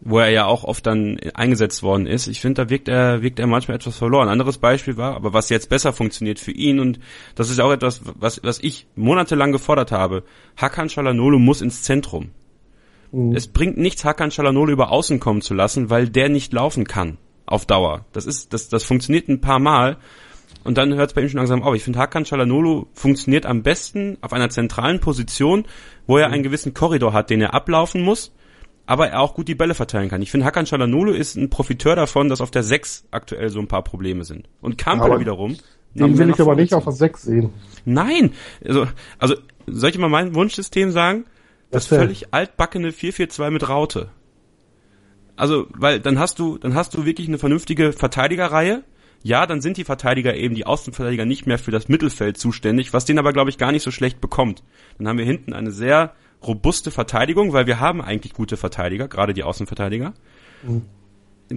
wo er ja auch oft dann eingesetzt worden ist. Ich finde, da wirkt er, wirkt er manchmal etwas verloren. anderes Beispiel war, aber was jetzt besser funktioniert für ihn und das ist auch etwas, was, was ich monatelang gefordert habe. Hakan Shalanolo muss ins Zentrum. Mhm. Es bringt nichts, Hakan Shalanolo über außen kommen zu lassen, weil der nicht laufen kann. Auf Dauer. Das ist, das, das funktioniert ein paar Mal. Und dann hört es bei ihm schon langsam auf. Ich finde, Hakan Shalanolo funktioniert am besten auf einer zentralen Position, wo er einen gewissen Korridor hat, den er ablaufen muss aber er auch gut die Bälle verteilen kann. Ich finde, Hakan Çalhanoğlu ist ein Profiteur davon, dass auf der 6 aktuell so ein paar Probleme sind. Und Kampel wiederum. Den will ich aber nicht auf der 6 sehen. Nein! Also, also soll ich mal mein Wunschsystem sagen? Das völlig altbackene 4-4-2 mit Raute. Also, weil dann hast du, dann hast du wirklich eine vernünftige Verteidigerreihe. Ja, dann sind die Verteidiger eben, die Außenverteidiger nicht mehr für das Mittelfeld zuständig, was den aber, glaube ich, gar nicht so schlecht bekommt. Dann haben wir hinten eine sehr robuste Verteidigung, weil wir haben eigentlich gute Verteidiger, gerade die Außenverteidiger. Mhm.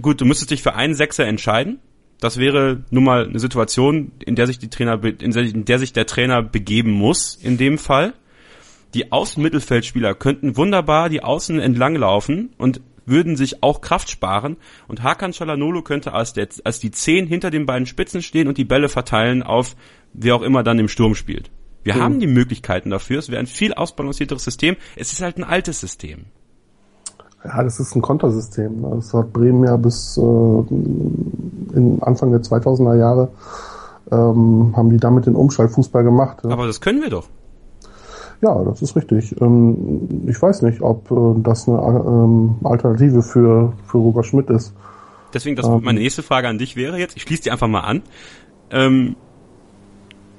Gut, du müsstest dich für einen Sechser entscheiden. Das wäre nun mal eine Situation, in der sich die Trainer, in der sich der Trainer begeben muss, in dem Fall. Die Außenmittelfeldspieler könnten wunderbar die Außen entlang laufen und würden sich auch Kraft sparen und Hakan Çalhanoğlu könnte als, der, als die Zehn hinter den beiden Spitzen stehen und die Bälle verteilen auf wer auch immer dann im Sturm spielt. Wir mhm. haben die Möglichkeiten dafür. Es wäre ein viel ausbalancierteres System. Es ist halt ein altes System. Ja, das ist ein Kontersystem. Das hat Bremen ja bis äh, in Anfang der 2000er Jahre ähm, haben die damit den Umschaltfußball gemacht. Ja. Aber das können wir doch. Ja, das ist richtig. Ähm, ich weiß nicht, ob äh, das eine ähm, Alternative für, für Roger Schmidt ist. Deswegen, das, ähm, meine nächste Frage an dich wäre jetzt, ich schließe die einfach mal an. Ähm,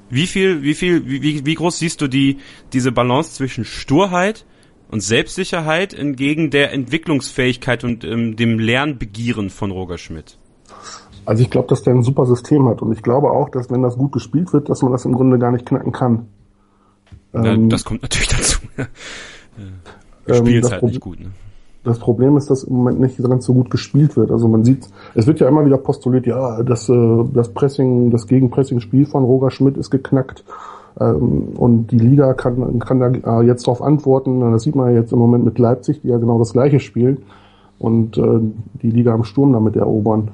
wie viel, wie viel, wie, wie groß siehst du die, diese Balance zwischen Sturheit und Selbstsicherheit entgegen der Entwicklungsfähigkeit und ähm, dem Lernbegieren von Roger Schmidt? Also ich glaube, dass der ein super System hat und ich glaube auch, dass wenn das gut gespielt wird, dass man das im Grunde gar nicht knacken kann. Ja, ähm, das kommt natürlich dazu. Ja. Ähm, Spielt halt nicht gut. Ne? Das Problem ist, dass im Moment nicht ganz so gut gespielt wird. Also man sieht, es wird ja immer wieder postuliert, ja, das, äh, das Pressing, das Gegenpressing-Spiel von Roger Schmidt ist geknackt. Ähm, und die Liga kann, kann da äh, jetzt darauf antworten. Das sieht man ja jetzt im Moment mit Leipzig, die ja genau das gleiche spielen und äh, die Liga am Sturm damit erobern.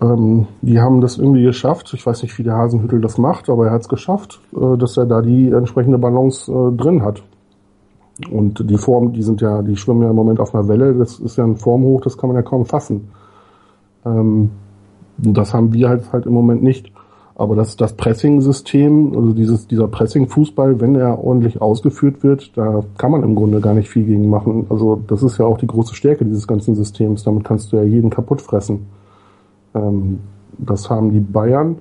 Ähm, die haben das irgendwie geschafft. Ich weiß nicht, wie der Hasenhüttel das macht, aber er hat es geschafft, dass er da die entsprechende Balance drin hat. Und die Form, die sind ja, die schwimmen ja im Moment auf einer Welle, das ist ja ein Formhoch, das kann man ja kaum fassen. Ähm, das haben wir halt halt im Moment nicht. Aber das, das Pressing-System, also dieses, dieser Pressing-Fußball, wenn er ordentlich ausgeführt wird, da kann man im Grunde gar nicht viel gegen machen. Also das ist ja auch die große Stärke dieses ganzen Systems. Damit kannst du ja jeden kaputt fressen. Ähm, das haben die Bayern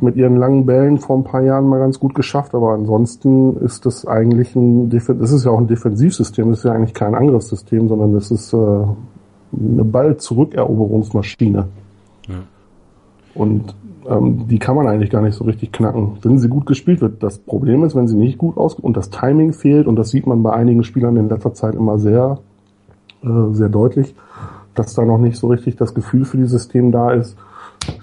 mit ihren langen Bällen vor ein paar Jahren mal ganz gut geschafft, aber ansonsten ist das eigentlich ein, das ist ja auch ein Defensivsystem, das ist ja eigentlich kein Angriffssystem, sondern das ist äh, eine Ball-Zurückeroberungsmaschine. Ja. Und ähm, die kann man eigentlich gar nicht so richtig knacken, wenn sie gut gespielt wird. Das Problem ist, wenn sie nicht gut aus und das Timing fehlt, und das sieht man bei einigen Spielern in letzter Zeit immer sehr, äh, sehr deutlich, dass da noch nicht so richtig das Gefühl für dieses System da ist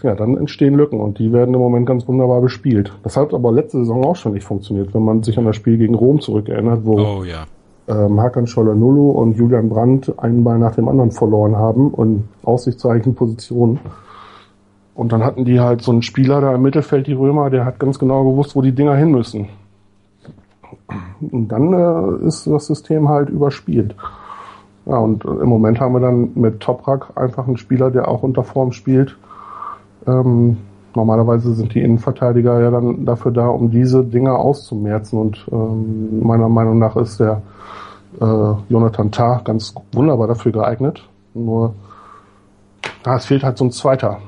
ja, dann entstehen Lücken und die werden im Moment ganz wunderbar bespielt. Das hat aber letzte Saison auch schon nicht funktioniert, wenn man sich an das Spiel gegen Rom zurückerinnert, wo oh, ja. ähm, Hakan Scholler-Nullu und Julian Brandt einen Ball nach dem anderen verloren haben und aussichtsreichen Positionen. Und dann hatten die halt so einen Spieler da im Mittelfeld, die Römer, der hat ganz genau gewusst, wo die Dinger hin müssen. Und dann äh, ist das System halt überspielt. Ja, und im Moment haben wir dann mit Toprak einfach einen Spieler, der auch unter Form spielt, ähm, normalerweise sind die Innenverteidiger ja dann dafür da, um diese Dinge auszumerzen. Und ähm, meiner Meinung nach ist der äh, Jonathan Tah ganz wunderbar dafür geeignet. Nur ah, es fehlt halt so ein zweiter.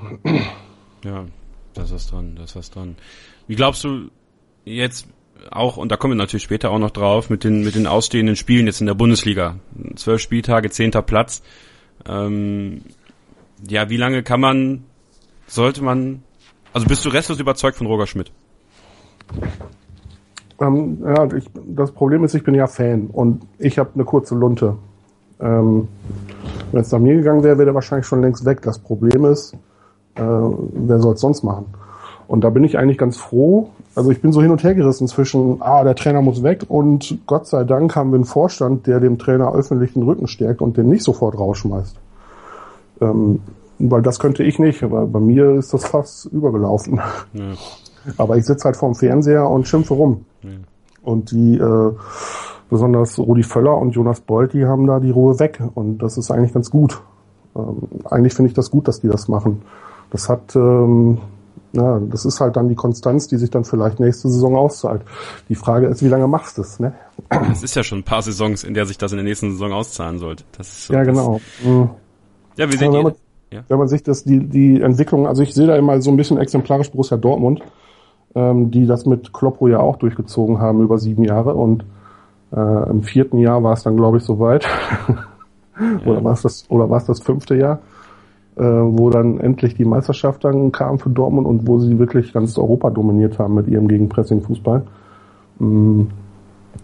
Ja. Das ist dran, das ist dran. Wie glaubst du jetzt auch, und da kommen wir natürlich später auch noch drauf, mit den, mit den ausstehenden Spielen jetzt in der Bundesliga. Zwölf Spieltage, zehnter Platz. Ähm, ja, wie lange kann man, sollte man, also bist du restlos überzeugt von Roger Schmidt? Ähm, ja, ich, das Problem ist, ich bin ja Fan und ich habe eine kurze Lunte. Ähm, wenn es nach mir gegangen wäre, wäre der wahrscheinlich schon längst weg. Das Problem ist, äh, wer soll es sonst machen? Und da bin ich eigentlich ganz froh. Also ich bin so hin und her gerissen zwischen, ah, der Trainer muss weg und Gott sei Dank haben wir einen Vorstand, der dem Trainer öffentlich den Rücken stärkt und den nicht sofort rausschmeißt. Ähm, weil das könnte ich nicht, aber bei mir ist das fast übergelaufen. Ja. Aber ich sitze halt vorm Fernseher und schimpfe rum. Ja. Und die, äh, besonders Rudi Völler und Jonas Bolt, die haben da die Ruhe weg. Und das ist eigentlich ganz gut. Ähm, eigentlich finde ich das gut, dass die das machen. Das hat, ähm, ja, das ist halt dann die Konstanz, die sich dann vielleicht nächste Saison auszahlt. Die Frage ist, wie lange machst du es, ne? Es ist ja schon ein paar Saisons, in der sich das in der nächsten Saison auszahlen sollte. Das ist so, ja, genau. Mhm. Ja, wie seht ihr? Ja. Wenn man sich das, die, die Entwicklung, also ich sehe da immer so ein bisschen exemplarisch Borussia Dortmund, ähm, die das mit Kloppo ja auch durchgezogen haben über sieben Jahre und äh, im vierten Jahr war es dann, glaube ich, soweit. ja. oder war es das, oder war es das fünfte Jahr, äh, wo dann endlich die Meisterschaft dann kam für Dortmund und wo sie wirklich ganz Europa dominiert haben mit ihrem Gegenpressing-Fußball. Mhm.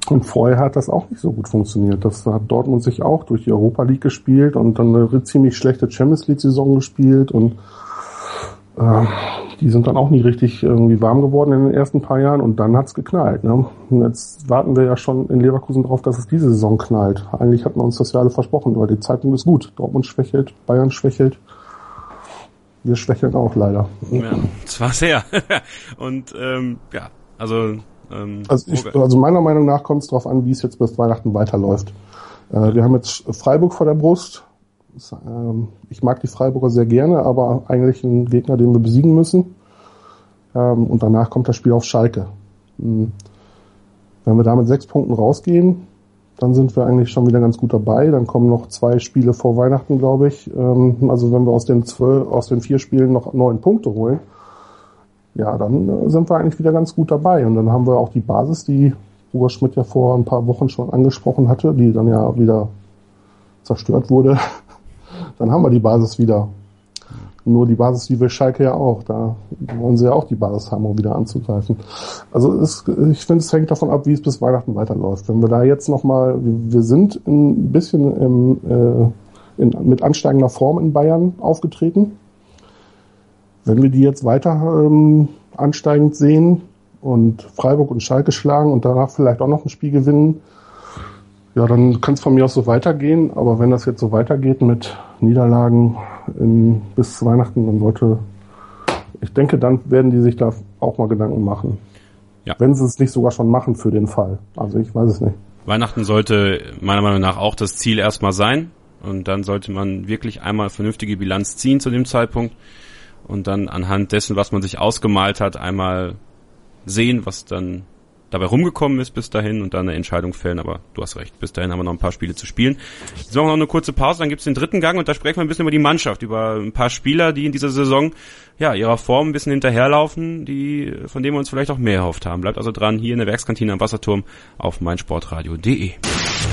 Und vorher hat das auch nicht so gut funktioniert. Das hat Dortmund sich auch durch die Europa League gespielt und dann eine ziemlich schlechte Champions League Saison gespielt und äh, die sind dann auch nie richtig irgendwie warm geworden in den ersten paar Jahren und dann hat's geknallt. Ne? Und jetzt warten wir ja schon in Leverkusen drauf, dass es diese Saison knallt. Eigentlich hat man uns das ja alle versprochen, weil die Zeitpunkt ist gut. Dortmund schwächelt, Bayern schwächelt. Wir schwächeln auch leider. Ja, zwar sehr. und ähm, ja, also ähm, also, ich, also meiner Meinung nach kommt es darauf an, wie es jetzt bis Weihnachten weiterläuft. Äh, wir haben jetzt Freiburg vor der Brust. Das, ähm, ich mag die Freiburger sehr gerne, aber eigentlich ein Gegner, den wir besiegen müssen. Ähm, und danach kommt das Spiel auf Schalke. Mhm. Wenn wir da mit sechs Punkten rausgehen, dann sind wir eigentlich schon wieder ganz gut dabei. Dann kommen noch zwei Spiele vor Weihnachten, glaube ich. Ähm, also wenn wir aus den zwölf, aus den vier Spielen noch neun Punkte holen, ja, dann äh, sind wir eigentlich wieder ganz gut dabei. Und dann haben wir auch die Basis, die Roger Schmidt ja vor ein paar Wochen schon angesprochen hatte, die dann ja wieder zerstört wurde. Dann haben wir die Basis wieder. Nur die Basis, die will Schalke ja auch. Da wollen sie ja auch die Basis haben, um wieder anzugreifen. Also es, ich finde, es hängt davon ab, wie es bis Weihnachten weiterläuft. Wenn wir da jetzt nochmal, wir sind ein bisschen im, äh, in, mit ansteigender Form in Bayern aufgetreten. Wenn wir die jetzt weiter ähm, ansteigend sehen und Freiburg und Schalke schlagen und danach vielleicht auch noch ein Spiel gewinnen, ja, dann kann es von mir aus so weitergehen. Aber wenn das jetzt so weitergeht mit Niederlagen in, bis Weihnachten, dann sollte, ich denke, dann werden die sich da auch mal Gedanken machen. Ja. Wenn sie es nicht sogar schon machen für den Fall. Also ich weiß es nicht. Weihnachten sollte meiner Meinung nach auch das Ziel erstmal sein. Und dann sollte man wirklich einmal vernünftige Bilanz ziehen zu dem Zeitpunkt und dann anhand dessen, was man sich ausgemalt hat, einmal sehen, was dann dabei rumgekommen ist bis dahin und dann eine Entscheidung fällen. Aber du hast recht, bis dahin haben wir noch ein paar Spiele zu spielen. Jetzt machen wir noch eine kurze Pause, dann gibt's den dritten Gang und da sprechen wir ein bisschen über die Mannschaft, über ein paar Spieler, die in dieser Saison ja ihrer Form ein bisschen hinterherlaufen, die von denen wir uns vielleicht auch mehr erhofft haben. Bleibt also dran hier in der Werkskantine am Wasserturm auf meinsportradio.de.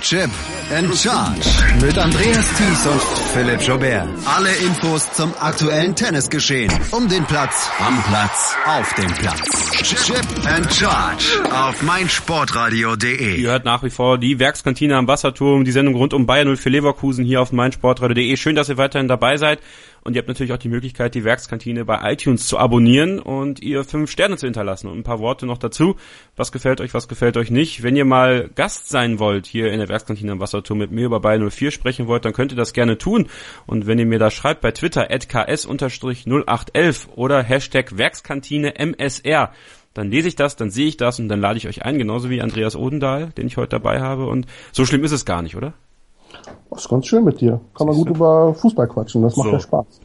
Chip and Charge mit Andreas Thies und Philipp Jobert. Alle Infos zum aktuellen Tennisgeschehen. Um den Platz, am Platz, auf dem Platz. Chip and Charge auf meinsportradio.de. Ihr hört nach wie vor die Werkskantine am Wasserturm, die Sendung rund um Bayern 04 Leverkusen hier auf meinsportradio.de. Schön, dass ihr weiterhin dabei seid. Und ihr habt natürlich auch die Möglichkeit, die Werkskantine bei iTunes zu abonnieren und ihr fünf Sterne zu hinterlassen. Und ein paar Worte noch dazu. Was gefällt euch, was gefällt euch nicht? Wenn ihr mal Gast sein wollt hier in der Werkskantine am Wasserturm mit mir über Bayern 04 sprechen wollt, dann könnt ihr das gerne tun. Und wenn ihr mir da schreibt bei Twitter at ks-0811 oder Hashtag Werkskantine MSR, dann lese ich das, dann sehe ich das und dann lade ich euch ein, genauso wie Andreas Odendahl, den ich heute dabei habe. Und so schlimm ist es gar nicht, oder? Das ist ganz schön mit dir. Kann man gut über Fußball quatschen, das macht so. ja Spaß.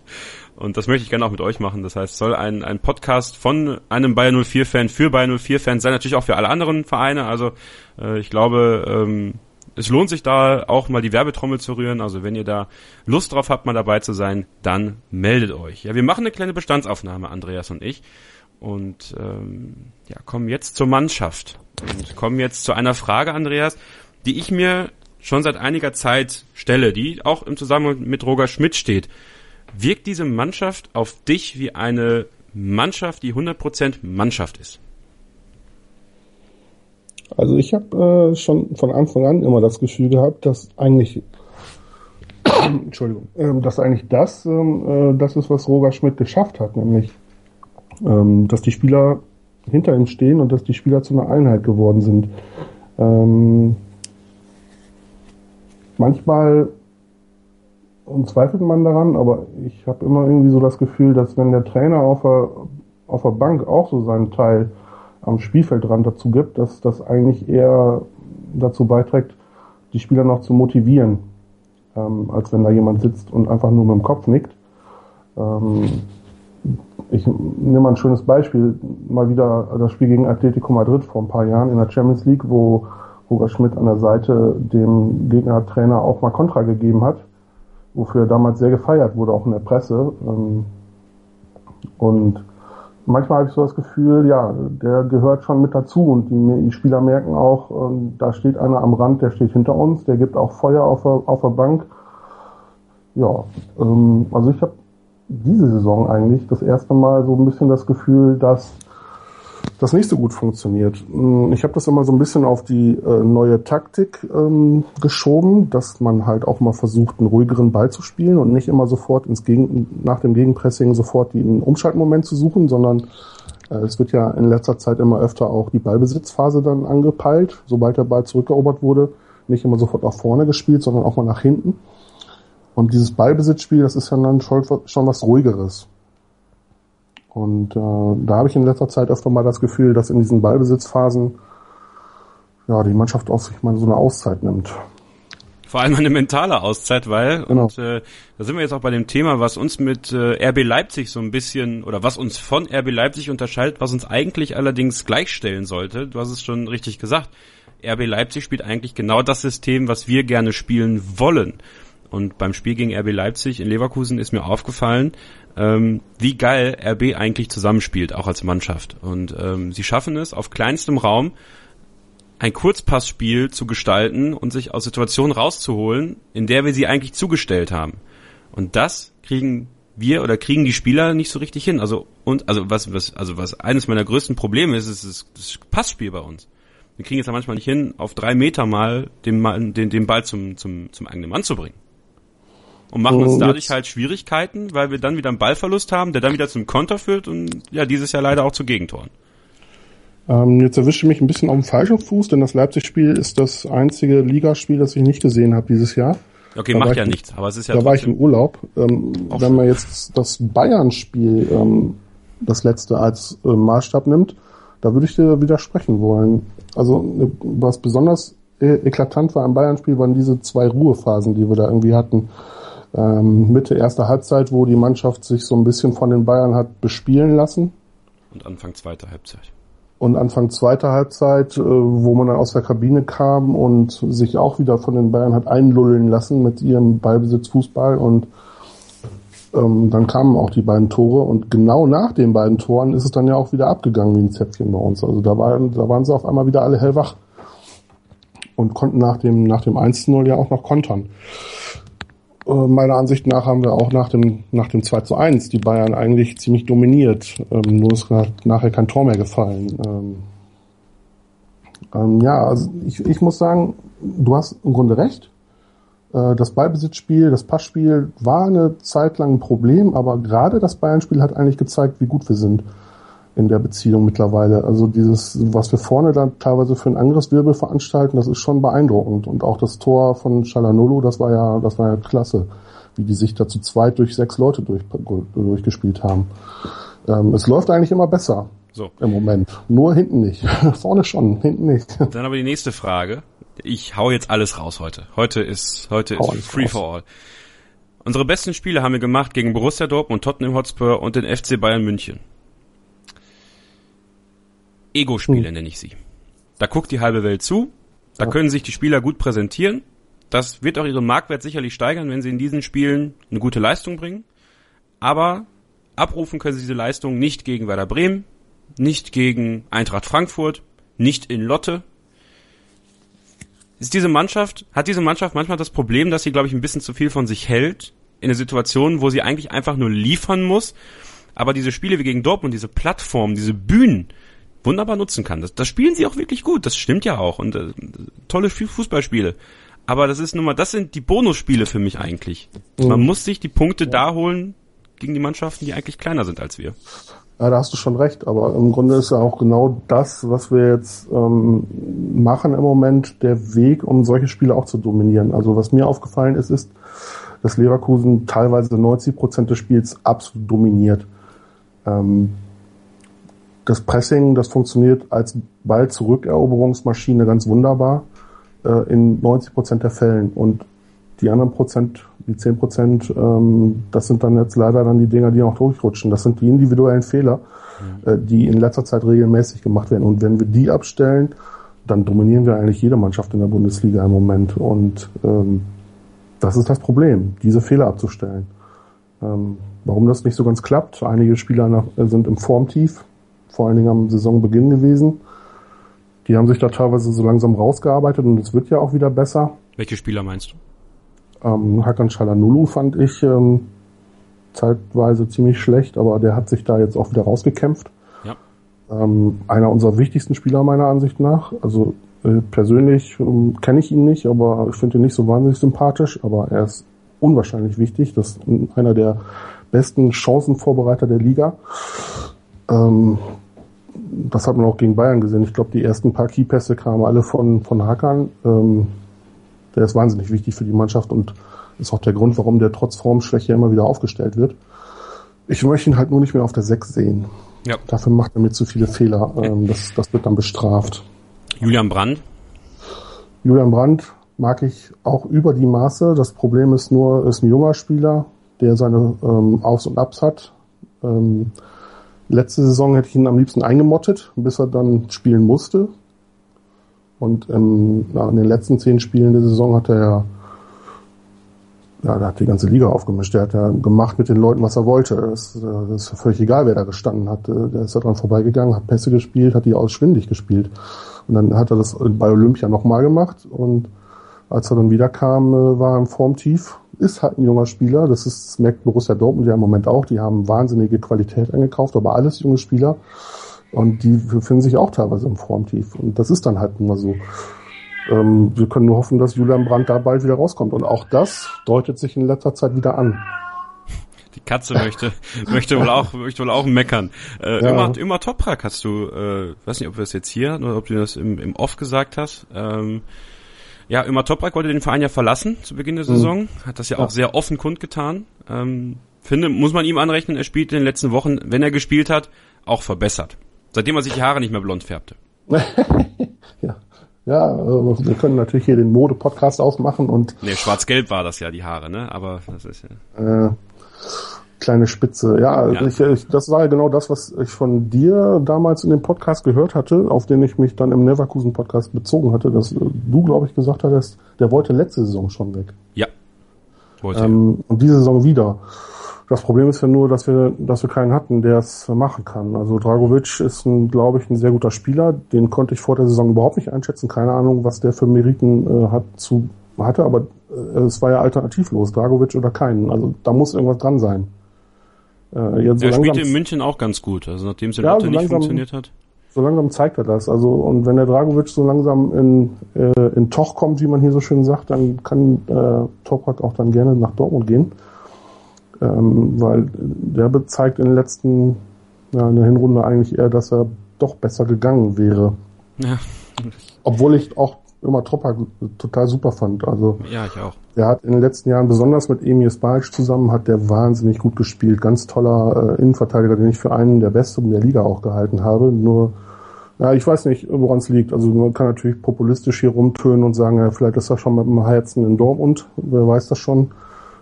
Und das möchte ich gerne auch mit euch machen. Das heißt, soll ein, ein Podcast von einem Bayern 04-Fan für Bayern 04-Fans sein, natürlich auch für alle anderen Vereine. Also äh, ich glaube, ähm, es lohnt sich da auch mal die Werbetrommel zu rühren. Also wenn ihr da Lust drauf habt, mal dabei zu sein, dann meldet euch. Ja, wir machen eine kleine Bestandsaufnahme, Andreas und ich. Und ähm, ja, kommen jetzt zur Mannschaft. Und kommen jetzt zu einer Frage, Andreas, die ich mir schon seit einiger Zeit stelle, die auch im Zusammenhang mit Roger Schmidt steht. Wirkt diese Mannschaft auf dich wie eine Mannschaft, die 100% Mannschaft ist? Also ich habe äh, schon von Anfang an immer das Gefühl gehabt, dass eigentlich Entschuldigung, ähm, dass eigentlich das ähm, äh, das ist, was Roger Schmidt geschafft hat, nämlich ähm, dass die Spieler hinter ihm stehen und dass die Spieler zu einer Einheit geworden sind. Ähm, manchmal zweifelt man daran, aber ich habe immer irgendwie so das Gefühl, dass wenn der Trainer auf der, auf der Bank auch so seinen Teil am Spielfeldrand dazu gibt, dass das eigentlich eher dazu beiträgt, die Spieler noch zu motivieren, ähm, als wenn da jemand sitzt und einfach nur mit dem Kopf nickt. Ähm, ich nehme mal ein schönes Beispiel, mal wieder das Spiel gegen Atletico Madrid vor ein paar Jahren in der Champions League, wo Roger Schmidt an der Seite dem Gegnertrainer auch mal Kontra gegeben hat, wofür er damals sehr gefeiert wurde, auch in der Presse. Ähm, und manchmal habe ich so das Gefühl, ja, der gehört schon mit dazu und die, die Spieler merken auch, ähm, da steht einer am Rand, der steht hinter uns, der gibt auch Feuer auf der, auf der Bank. Ja, ähm, also ich habe diese Saison eigentlich das erste Mal so ein bisschen das Gefühl, dass das nicht so gut funktioniert. Mm, ich habe das immer so ein bisschen auf die äh, neue Taktik ähm, geschoben, dass man halt auch mal versucht, einen ruhigeren Ball zu spielen und nicht immer sofort ins Gegen nach dem Gegenpressing sofort den Umschaltmoment zu suchen, sondern äh, es wird ja in letzter Zeit immer öfter auch die Ballbesitzphase dann angepeilt, sobald der Ball zurückerobert wurde, nicht immer sofort nach vorne gespielt, sondern auch mal nach hinten. Und dieses Ballbesitzspiel, das ist ja dann schon, schon was ruhigeres. Und äh, da habe ich in letzter Zeit öfter mal das Gefühl, dass in diesen Ballbesitzphasen ja die Mannschaft auf sich mal so eine Auszeit nimmt. Vor allem eine mentale Auszeit, weil, genau. und äh, da sind wir jetzt auch bei dem Thema, was uns mit äh, RB Leipzig so ein bisschen, oder was uns von RB Leipzig unterscheidet, was uns eigentlich allerdings gleichstellen sollte. Du hast es schon richtig gesagt. RB Leipzig spielt eigentlich genau das System, was wir gerne spielen wollen. Und beim Spiel gegen RB Leipzig in Leverkusen ist mir aufgefallen, ähm, wie geil RB eigentlich zusammenspielt, auch als Mannschaft. Und ähm, sie schaffen es, auf kleinstem Raum ein Kurzpassspiel zu gestalten und sich aus Situationen rauszuholen, in der wir sie eigentlich zugestellt haben. Und das kriegen wir oder kriegen die Spieler nicht so richtig hin. Also und also was was also was eines meiner größten Probleme ist, ist das, das Passspiel bei uns. Wir kriegen es ja manchmal nicht hin, auf drei Meter mal den, den, den Ball zum, zum, zum eigenen Mann zu bringen und machen uns dadurch halt Schwierigkeiten, weil wir dann wieder einen Ballverlust haben, der dann wieder zum Konter führt und ja, dieses Jahr leider auch zu Gegentoren. Ähm, jetzt erwische ich mich ein bisschen auf dem falschen Fuß, denn das Leipzig-Spiel ist das einzige Ligaspiel, das ich nicht gesehen habe dieses Jahr. Okay, da macht ja nichts, aber es ist ja Da war ich im Urlaub. Ähm, wenn man jetzt das Bayern-Spiel, ähm, das letzte als äh, Maßstab nimmt, da würde ich dir widersprechen wollen. Also äh, was besonders äh, eklatant war am Bayern-Spiel, waren diese zwei Ruhephasen, die wir da irgendwie hatten ähm, Mitte erster Halbzeit, wo die Mannschaft sich so ein bisschen von den Bayern hat bespielen lassen. Und Anfang zweiter Halbzeit. Und Anfang zweiter Halbzeit, äh, wo man dann aus der Kabine kam und sich auch wieder von den Bayern hat einlullen lassen mit ihrem Ballbesitz Fußball und ähm, dann kamen auch die beiden Tore und genau nach den beiden Toren ist es dann ja auch wieder abgegangen wie ein Zäpfchen bei uns. Also da waren, da waren sie auf einmal wieder alle hellwach und konnten nach dem, nach dem 1-0 ja auch noch kontern. Äh, meiner Ansicht nach haben wir auch nach dem, nach dem 2 zu 1 die Bayern eigentlich ziemlich dominiert. Ähm, nur ist nachher kein Tor mehr gefallen. Ähm, ähm, ja, also ich, ich muss sagen, du hast im Grunde recht. Äh, das Ballbesitzspiel, das Passspiel war eine Zeit lang ein Problem, aber gerade das Bayern-Spiel hat eigentlich gezeigt, wie gut wir sind in der Beziehung mittlerweile. Also dieses, was wir vorne dann teilweise für einen Angriffswirbel veranstalten, das ist schon beeindruckend. Und auch das Tor von Chalanolo, das war ja, das war ja klasse, wie die sich da zu zweit durch sechs Leute durch, durchgespielt haben. Ähm, es läuft eigentlich immer besser. So. Im Moment. Nur hinten nicht. Vorne schon, hinten nicht. Dann aber die nächste Frage. Ich hau jetzt alles raus heute. Heute ist, heute ist free raus. for all. Unsere besten Spiele haben wir gemacht gegen Borussia Dortmund, Tottenham Hotspur und den FC Bayern München. Ego-Spiele hm. nenne ich sie. Da guckt die halbe Welt zu, da ja. können sich die Spieler gut präsentieren. Das wird auch ihren Marktwert sicherlich steigern, wenn sie in diesen Spielen eine gute Leistung bringen. Aber abrufen können sie diese Leistung nicht gegen Werder Bremen, nicht gegen Eintracht Frankfurt, nicht in Lotte. Ist diese Mannschaft, hat diese Mannschaft manchmal das Problem, dass sie, glaube ich, ein bisschen zu viel von sich hält, in einer Situation, wo sie eigentlich einfach nur liefern muss, aber diese Spiele wie gegen Dortmund, diese Plattformen, diese Bühnen, wunderbar nutzen kann. Das, das spielen sie auch wirklich gut, das stimmt ja auch. Und äh, tolle Fußballspiele. Aber das ist nun mal, das sind die Bonusspiele für mich eigentlich. Mhm. Man muss sich die Punkte ja. da holen gegen die Mannschaften, die eigentlich kleiner sind als wir. Ja, da hast du schon recht, aber im Grunde ist ja auch genau das, was wir jetzt ähm, machen im Moment, der Weg, um solche Spiele auch zu dominieren. Also was mir aufgefallen ist, ist, dass Leverkusen teilweise 90 Prozent des Spiels absolut dominiert. Ähm, das Pressing, das funktioniert als Ball-Zurückeroberungsmaschine ganz wunderbar äh, in 90 Prozent der Fällen. Und die anderen Prozent, die 10 Prozent, ähm, das sind dann jetzt leider dann die Dinger, die auch durchrutschen. Das sind die individuellen Fehler, mhm. äh, die in letzter Zeit regelmäßig gemacht werden. Und wenn wir die abstellen, dann dominieren wir eigentlich jede Mannschaft in der Bundesliga im Moment. Und ähm, das ist das Problem, diese Fehler abzustellen. Ähm, warum das nicht so ganz klappt? Einige Spieler nach, sind im Formtief, vor allen Dingen am Saisonbeginn gewesen. Die haben sich da teilweise so langsam rausgearbeitet und es wird ja auch wieder besser. Welche Spieler meinst du? Ähm, Hakan Shalanulu fand ich ähm, zeitweise ziemlich schlecht, aber der hat sich da jetzt auch wieder rausgekämpft. Ja. Ähm, einer unserer wichtigsten Spieler meiner Ansicht nach. Also äh, persönlich ähm, kenne ich ihn nicht, aber ich finde ihn nicht so wahnsinnig sympathisch, aber er ist unwahrscheinlich wichtig. Das ist einer der besten Chancenvorbereiter der Liga. Ähm, das hat man auch gegen Bayern gesehen. Ich glaube, die ersten paar Keypässe kamen alle von, von Hakan. Ähm, der ist wahnsinnig wichtig für die Mannschaft und ist auch der Grund, warum der trotz Formschwäche immer wieder aufgestellt wird. Ich möchte ihn halt nur nicht mehr auf der 6 sehen. Ja. Dafür macht er mir zu viele Fehler. Ähm, das, das wird dann bestraft. Julian Brandt? Julian Brandt mag ich auch über die Maße. Das Problem ist nur, ist ein junger Spieler, der seine ähm, Aufs und Abs hat. Ähm, Letzte Saison hätte ich ihn am liebsten eingemottet, bis er dann spielen musste. Und ähm, na, in den letzten zehn Spielen der Saison hat er ja, ja, da hat die ganze Liga aufgemischt. Der hat ja gemacht mit den Leuten, was er wollte. Das, das ist völlig egal, wer da gestanden hat. Der ist da dran vorbeigegangen, hat Pässe gespielt, hat die ausschwindig gespielt. Und dann hat er das bei Olympia nochmal gemacht und als er dann wieder kam, äh, war er im Formtief ist halt ein junger Spieler. Das ist, das merkt Borussia Dortmund ja im Moment auch. Die haben wahnsinnige Qualität eingekauft, aber alles junge Spieler. Und die befinden sich auch teilweise im Formtief. Und das ist dann halt immer so. Ähm, wir können nur hoffen, dass Julian Brandt da bald wieder rauskommt. Und auch das deutet sich in letzter Zeit wieder an. Die Katze möchte, möchte wohl auch, möchte wohl auch meckern. Äh, ja. immer, immer Toprak hast du, äh, weiß nicht, ob wir das jetzt hier oder ob du das im, im Off gesagt hast. Ähm, ja, Ömer Toprak wollte den Verein ja verlassen zu Beginn der Saison, mhm. hat das ja, ja, auch sehr offen kundgetan. Ähm, finde, muss man ihm anrechnen, er spielt in den letzten Wochen, wenn er gespielt hat, auch verbessert. Seitdem er sich die Haare nicht mehr blond färbte. ja. Ja, äh, wir können natürlich hier den Mode-Podcast ausmachen und. Nee, schwarz-gelb war das ja, die Haare, ne? Aber das ist ja. Äh, kleine Spitze. Ja, ja. Ich, ich, das war ja genau das, was ich von dir damals in dem Podcast gehört hatte, auf den ich mich dann im Neverkusen Podcast bezogen hatte, dass du, glaube ich, gesagt hattest, der wollte letzte Saison schon weg. Ja. Wollte. Ähm, und diese Saison wieder. Das Problem ist ja nur, dass wir, dass wir keinen hatten, der es machen kann. Also Dragovic ist, ein, glaube ich, ein sehr guter Spieler. Den konnte ich vor der Saison überhaupt nicht einschätzen. Keine Ahnung, was der für Meriten äh, hat zu hatte, aber äh, es war ja alternativlos, Dragovic oder keinen. Also da muss irgendwas dran sein. Äh, jetzt so er spielte in München auch ganz gut, also nachdem es ja, so nicht funktioniert hat. So langsam zeigt er das. Also und wenn der Dragovic so langsam in, äh, in Toch kommt, wie man hier so schön sagt, dann kann äh, Toprak auch dann gerne nach Dortmund gehen. Ähm, weil der bezeigt in den letzten, ja, in der Hinrunde eigentlich eher, dass er doch besser gegangen wäre. Ja. Obwohl ich auch immer Toprak total super fand. Also ja, ich auch. Der hat in den letzten Jahren, besonders mit Emil Spalic zusammen, hat der wahnsinnig gut gespielt. Ganz toller äh, Innenverteidiger, den ich für einen der besten der Liga auch gehalten habe. Nur, ja, ich weiß nicht, woran es liegt. Also man kann natürlich populistisch hier rumtönen und sagen, ja, vielleicht ist er schon mit dem Herzen in Dortmund. Wer weiß das schon.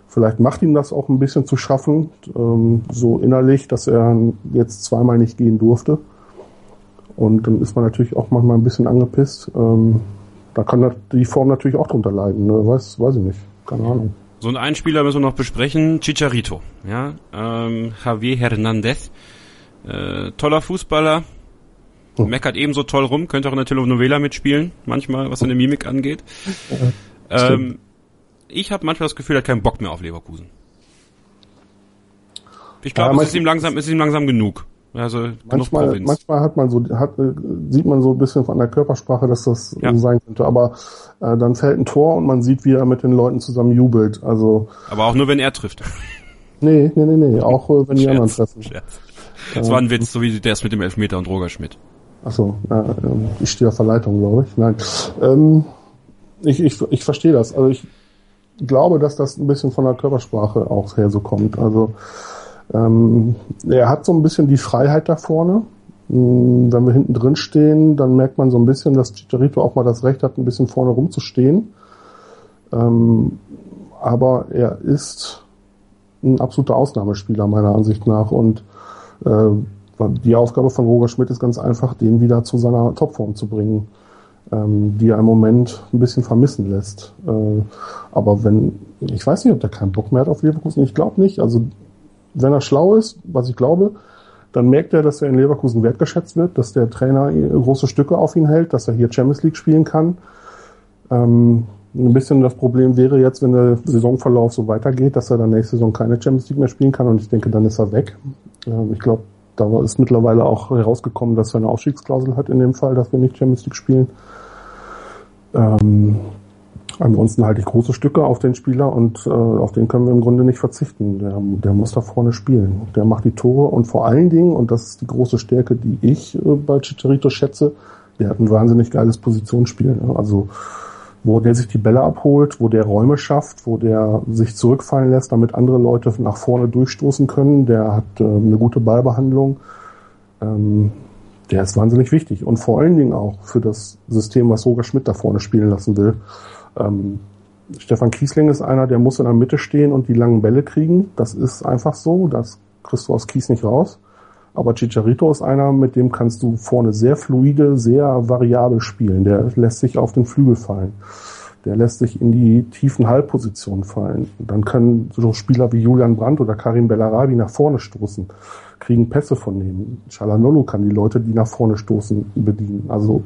Vielleicht macht ihm das auch ein bisschen zu schaffen, ähm, so innerlich, dass er jetzt zweimal nicht gehen durfte. Und dann ist man natürlich auch manchmal ein bisschen angepisst. Ähm, da kann die Form natürlich auch drunter leiden. Ne? Weiß, weiß ich nicht. Keine Ahnung. So einen Einspieler müssen wir noch besprechen. Chicharito. Ja, ähm, Javier Hernandez. Äh, toller Fußballer. Hm. Meckert ebenso toll rum. Könnte auch in der Telenovela mitspielen. Manchmal, was seine Mimik angeht. Ja, ähm, ich habe manchmal das Gefühl, er hat keinen Bock mehr auf Leverkusen. Ich glaube, ja, es ist ihm langsam, es ist ihm langsam genug. Also manchmal, manchmal hat man so, hat, sieht man so ein bisschen von der Körpersprache, dass das ja. so sein könnte. Aber äh, dann fällt ein Tor und man sieht, wie er mit den Leuten zusammen jubelt. Also. Aber auch nur, wenn er trifft. Nee, nee, nee, nee. Auch äh, wenn die anderen treffen. Scherz. Das war ein Witz, so wie der ist mit dem Elfmeter und Roger Schmidt. Achso, äh, ich stehe auf Verleitung, glaube ich. Nein. Ähm, ich, ich, ich verstehe das. Also ich glaube, dass das ein bisschen von der Körpersprache auch her so kommt. Also ähm, er hat so ein bisschen die Freiheit da vorne. Hm, wenn wir hinten drin stehen, dann merkt man so ein bisschen, dass Chicharito auch mal das Recht hat, ein bisschen vorne rumzustehen. Ähm, aber er ist ein absoluter Ausnahmespieler meiner Ansicht nach und äh, die Aufgabe von Roger Schmidt ist ganz einfach, den wieder zu seiner Topform zu bringen, ähm, die er im Moment ein bisschen vermissen lässt. Äh, aber wenn, ich weiß nicht, ob der keinen Bock mehr hat auf Leverkusen, ich glaube nicht. Also wenn er schlau ist, was ich glaube, dann merkt er, dass er in Leverkusen wertgeschätzt wird, dass der Trainer große Stücke auf ihn hält, dass er hier Champions League spielen kann. Ähm, ein bisschen das Problem wäre jetzt, wenn der Saisonverlauf so weitergeht, dass er dann nächste Saison keine Champions League mehr spielen kann und ich denke, dann ist er weg. Ähm, ich glaube, da ist mittlerweile auch herausgekommen, dass er eine Ausstiegsklausel hat in dem Fall, dass wir nicht Champions League spielen. Ähm, Ansonsten halte ich große Stücke auf den Spieler und äh, auf den können wir im Grunde nicht verzichten. Der, der muss da vorne spielen. Der macht die Tore und vor allen Dingen, und das ist die große Stärke, die ich äh, bei Chicharito schätze, der hat ein wahnsinnig geiles Positionsspiel. Ne? Also wo der sich die Bälle abholt, wo der Räume schafft, wo der sich zurückfallen lässt, damit andere Leute nach vorne durchstoßen können. Der hat äh, eine gute Ballbehandlung. Ähm, der ist wahnsinnig wichtig und vor allen Dingen auch für das System, was Roger Schmidt da vorne spielen lassen will. Ähm, Stefan Kiesling ist einer, der muss in der Mitte stehen und die langen Bälle kriegen. Das ist einfach so. Das kriegst du aus Kies nicht raus. Aber Chicharito ist einer, mit dem kannst du vorne sehr fluide, sehr variabel spielen. Der lässt sich auf den Flügel fallen. Der lässt sich in die tiefen Halbpositionen fallen. Dann können so Spieler wie Julian Brandt oder Karim Bellarabi nach vorne stoßen, kriegen Pässe von denen. Chalanolo kann die Leute, die nach vorne stoßen, bedienen. Also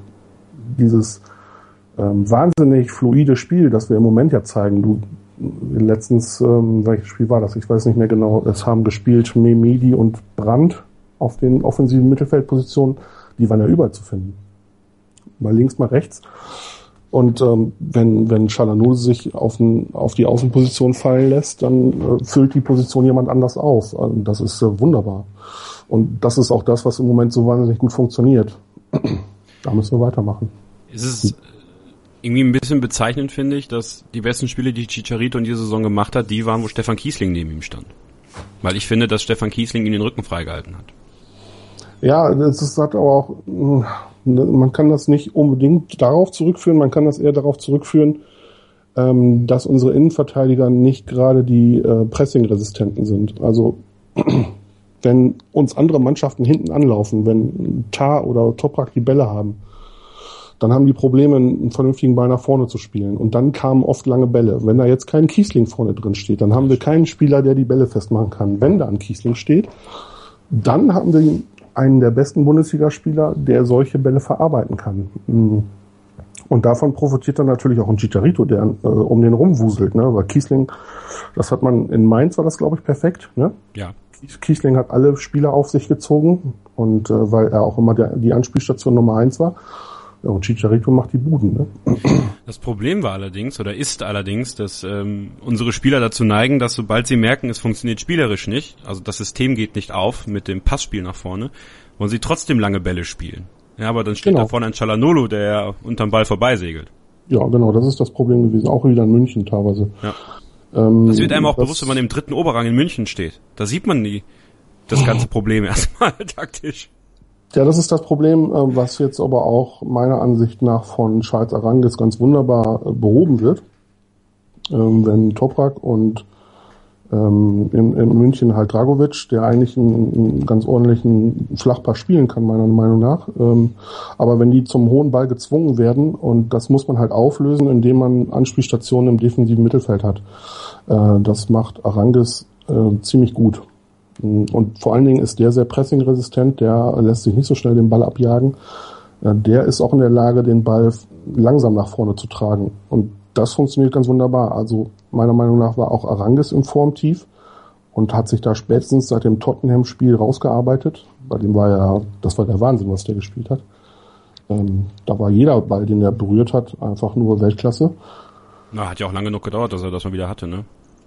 dieses ähm, wahnsinnig fluide Spiel, das wir im Moment ja zeigen. Du letztens, ähm, welches Spiel war das? Ich weiß nicht mehr genau. Es haben gespielt Memedi und Brandt auf den offensiven Mittelfeldpositionen. Die waren ja überall zu finden. Mal links, mal rechts. Und ähm, wenn, wenn Chalanol sich auf, ein, auf die Außenposition fallen lässt, dann äh, füllt die Position jemand anders auf. Also das ist äh, wunderbar. Und das ist auch das, was im Moment so wahnsinnig gut funktioniert. da müssen wir weitermachen. Ist es irgendwie ein bisschen bezeichnend, finde ich, dass die besten Spiele, die Chicharito in dieser Saison gemacht hat, die waren, wo Stefan Kiesling neben ihm stand. Weil ich finde, dass Stefan Kiesling ihm den Rücken freigehalten hat. Ja, das ist, hat aber auch, hm, man kann das nicht unbedingt darauf zurückführen, man kann das eher darauf zurückführen, ähm, dass unsere Innenverteidiger nicht gerade die äh, Pressing-Resistenten sind. Also wenn uns andere Mannschaften hinten anlaufen, wenn Tar oder Toprak die Bälle haben, dann haben die Probleme, einen vernünftigen Ball nach vorne zu spielen. Und dann kamen oft lange Bälle. Wenn da jetzt kein Kiesling vorne drin steht, dann haben wir keinen Spieler, der die Bälle festmachen kann. Wenn da ein Kiesling steht, dann haben wir einen der besten Bundesligaspieler, der solche Bälle verarbeiten kann. Mm. Und davon profitiert dann natürlich auch ein Chicharito, der äh, um den rumwuselt. Ne? Weil Kiesling, das hat man in Mainz war das, glaube ich, perfekt. Ne? Ja. Kiesling hat alle Spieler auf sich gezogen und äh, weil er auch immer der, die Anspielstation Nummer eins war. Ja, und Chicharito macht die Buden. Ne? Das Problem war allerdings, oder ist allerdings, dass ähm, unsere Spieler dazu neigen, dass sobald sie merken, es funktioniert spielerisch nicht, also das System geht nicht auf mit dem Passspiel nach vorne, wollen sie trotzdem lange Bälle spielen. Ja, aber dann steht genau. da vorne ein Chalanolo, der ja unterm Ball vorbeisegelt. Ja, genau, das ist das Problem gewesen, auch wieder in München teilweise. Ja. Ähm, das wird einem auch bewusst, wenn man im dritten Oberrang in München steht. Da sieht man nie das ganze Problem erstmal taktisch. Ja, das ist das Problem, äh, was jetzt aber auch meiner Ansicht nach von Charles Arangis ganz wunderbar äh, behoben wird. Ähm, wenn Toprak und Ähm, in, München halt Dragovic, der eigentlich einen, ganz ordentlichen Flachpass spielen kann, meiner Meinung nach. Ähm, aber wenn die zum hohen Ball gezwungen werden, und das muss man halt auflösen, indem man Anspielstationen im defensiven Mittelfeld hat. Äh, das macht Arangis ziemlich gut. Und vor allen Dingen ist der sehr pressingresistent, der lässt sich nicht so schnell den Ball abjagen. Äh, der ist auch in der Lage, den Ball langsam nach vorne zu tragen. Und das funktioniert ganz wunderbar. Also meiner Meinung nach war auch Arangis im Formtief und hat sich da spätestens seit dem Tottenham-Spiel rausgearbeitet. Bei dem war ja, das war der Wahnsinn, was der gespielt hat. Ähm, da war jeder Ball, den er berührt hat, einfach nur Weltklasse. Na, hat ja auch lange genug gedauert, dass er das mal wieder hatte, ne?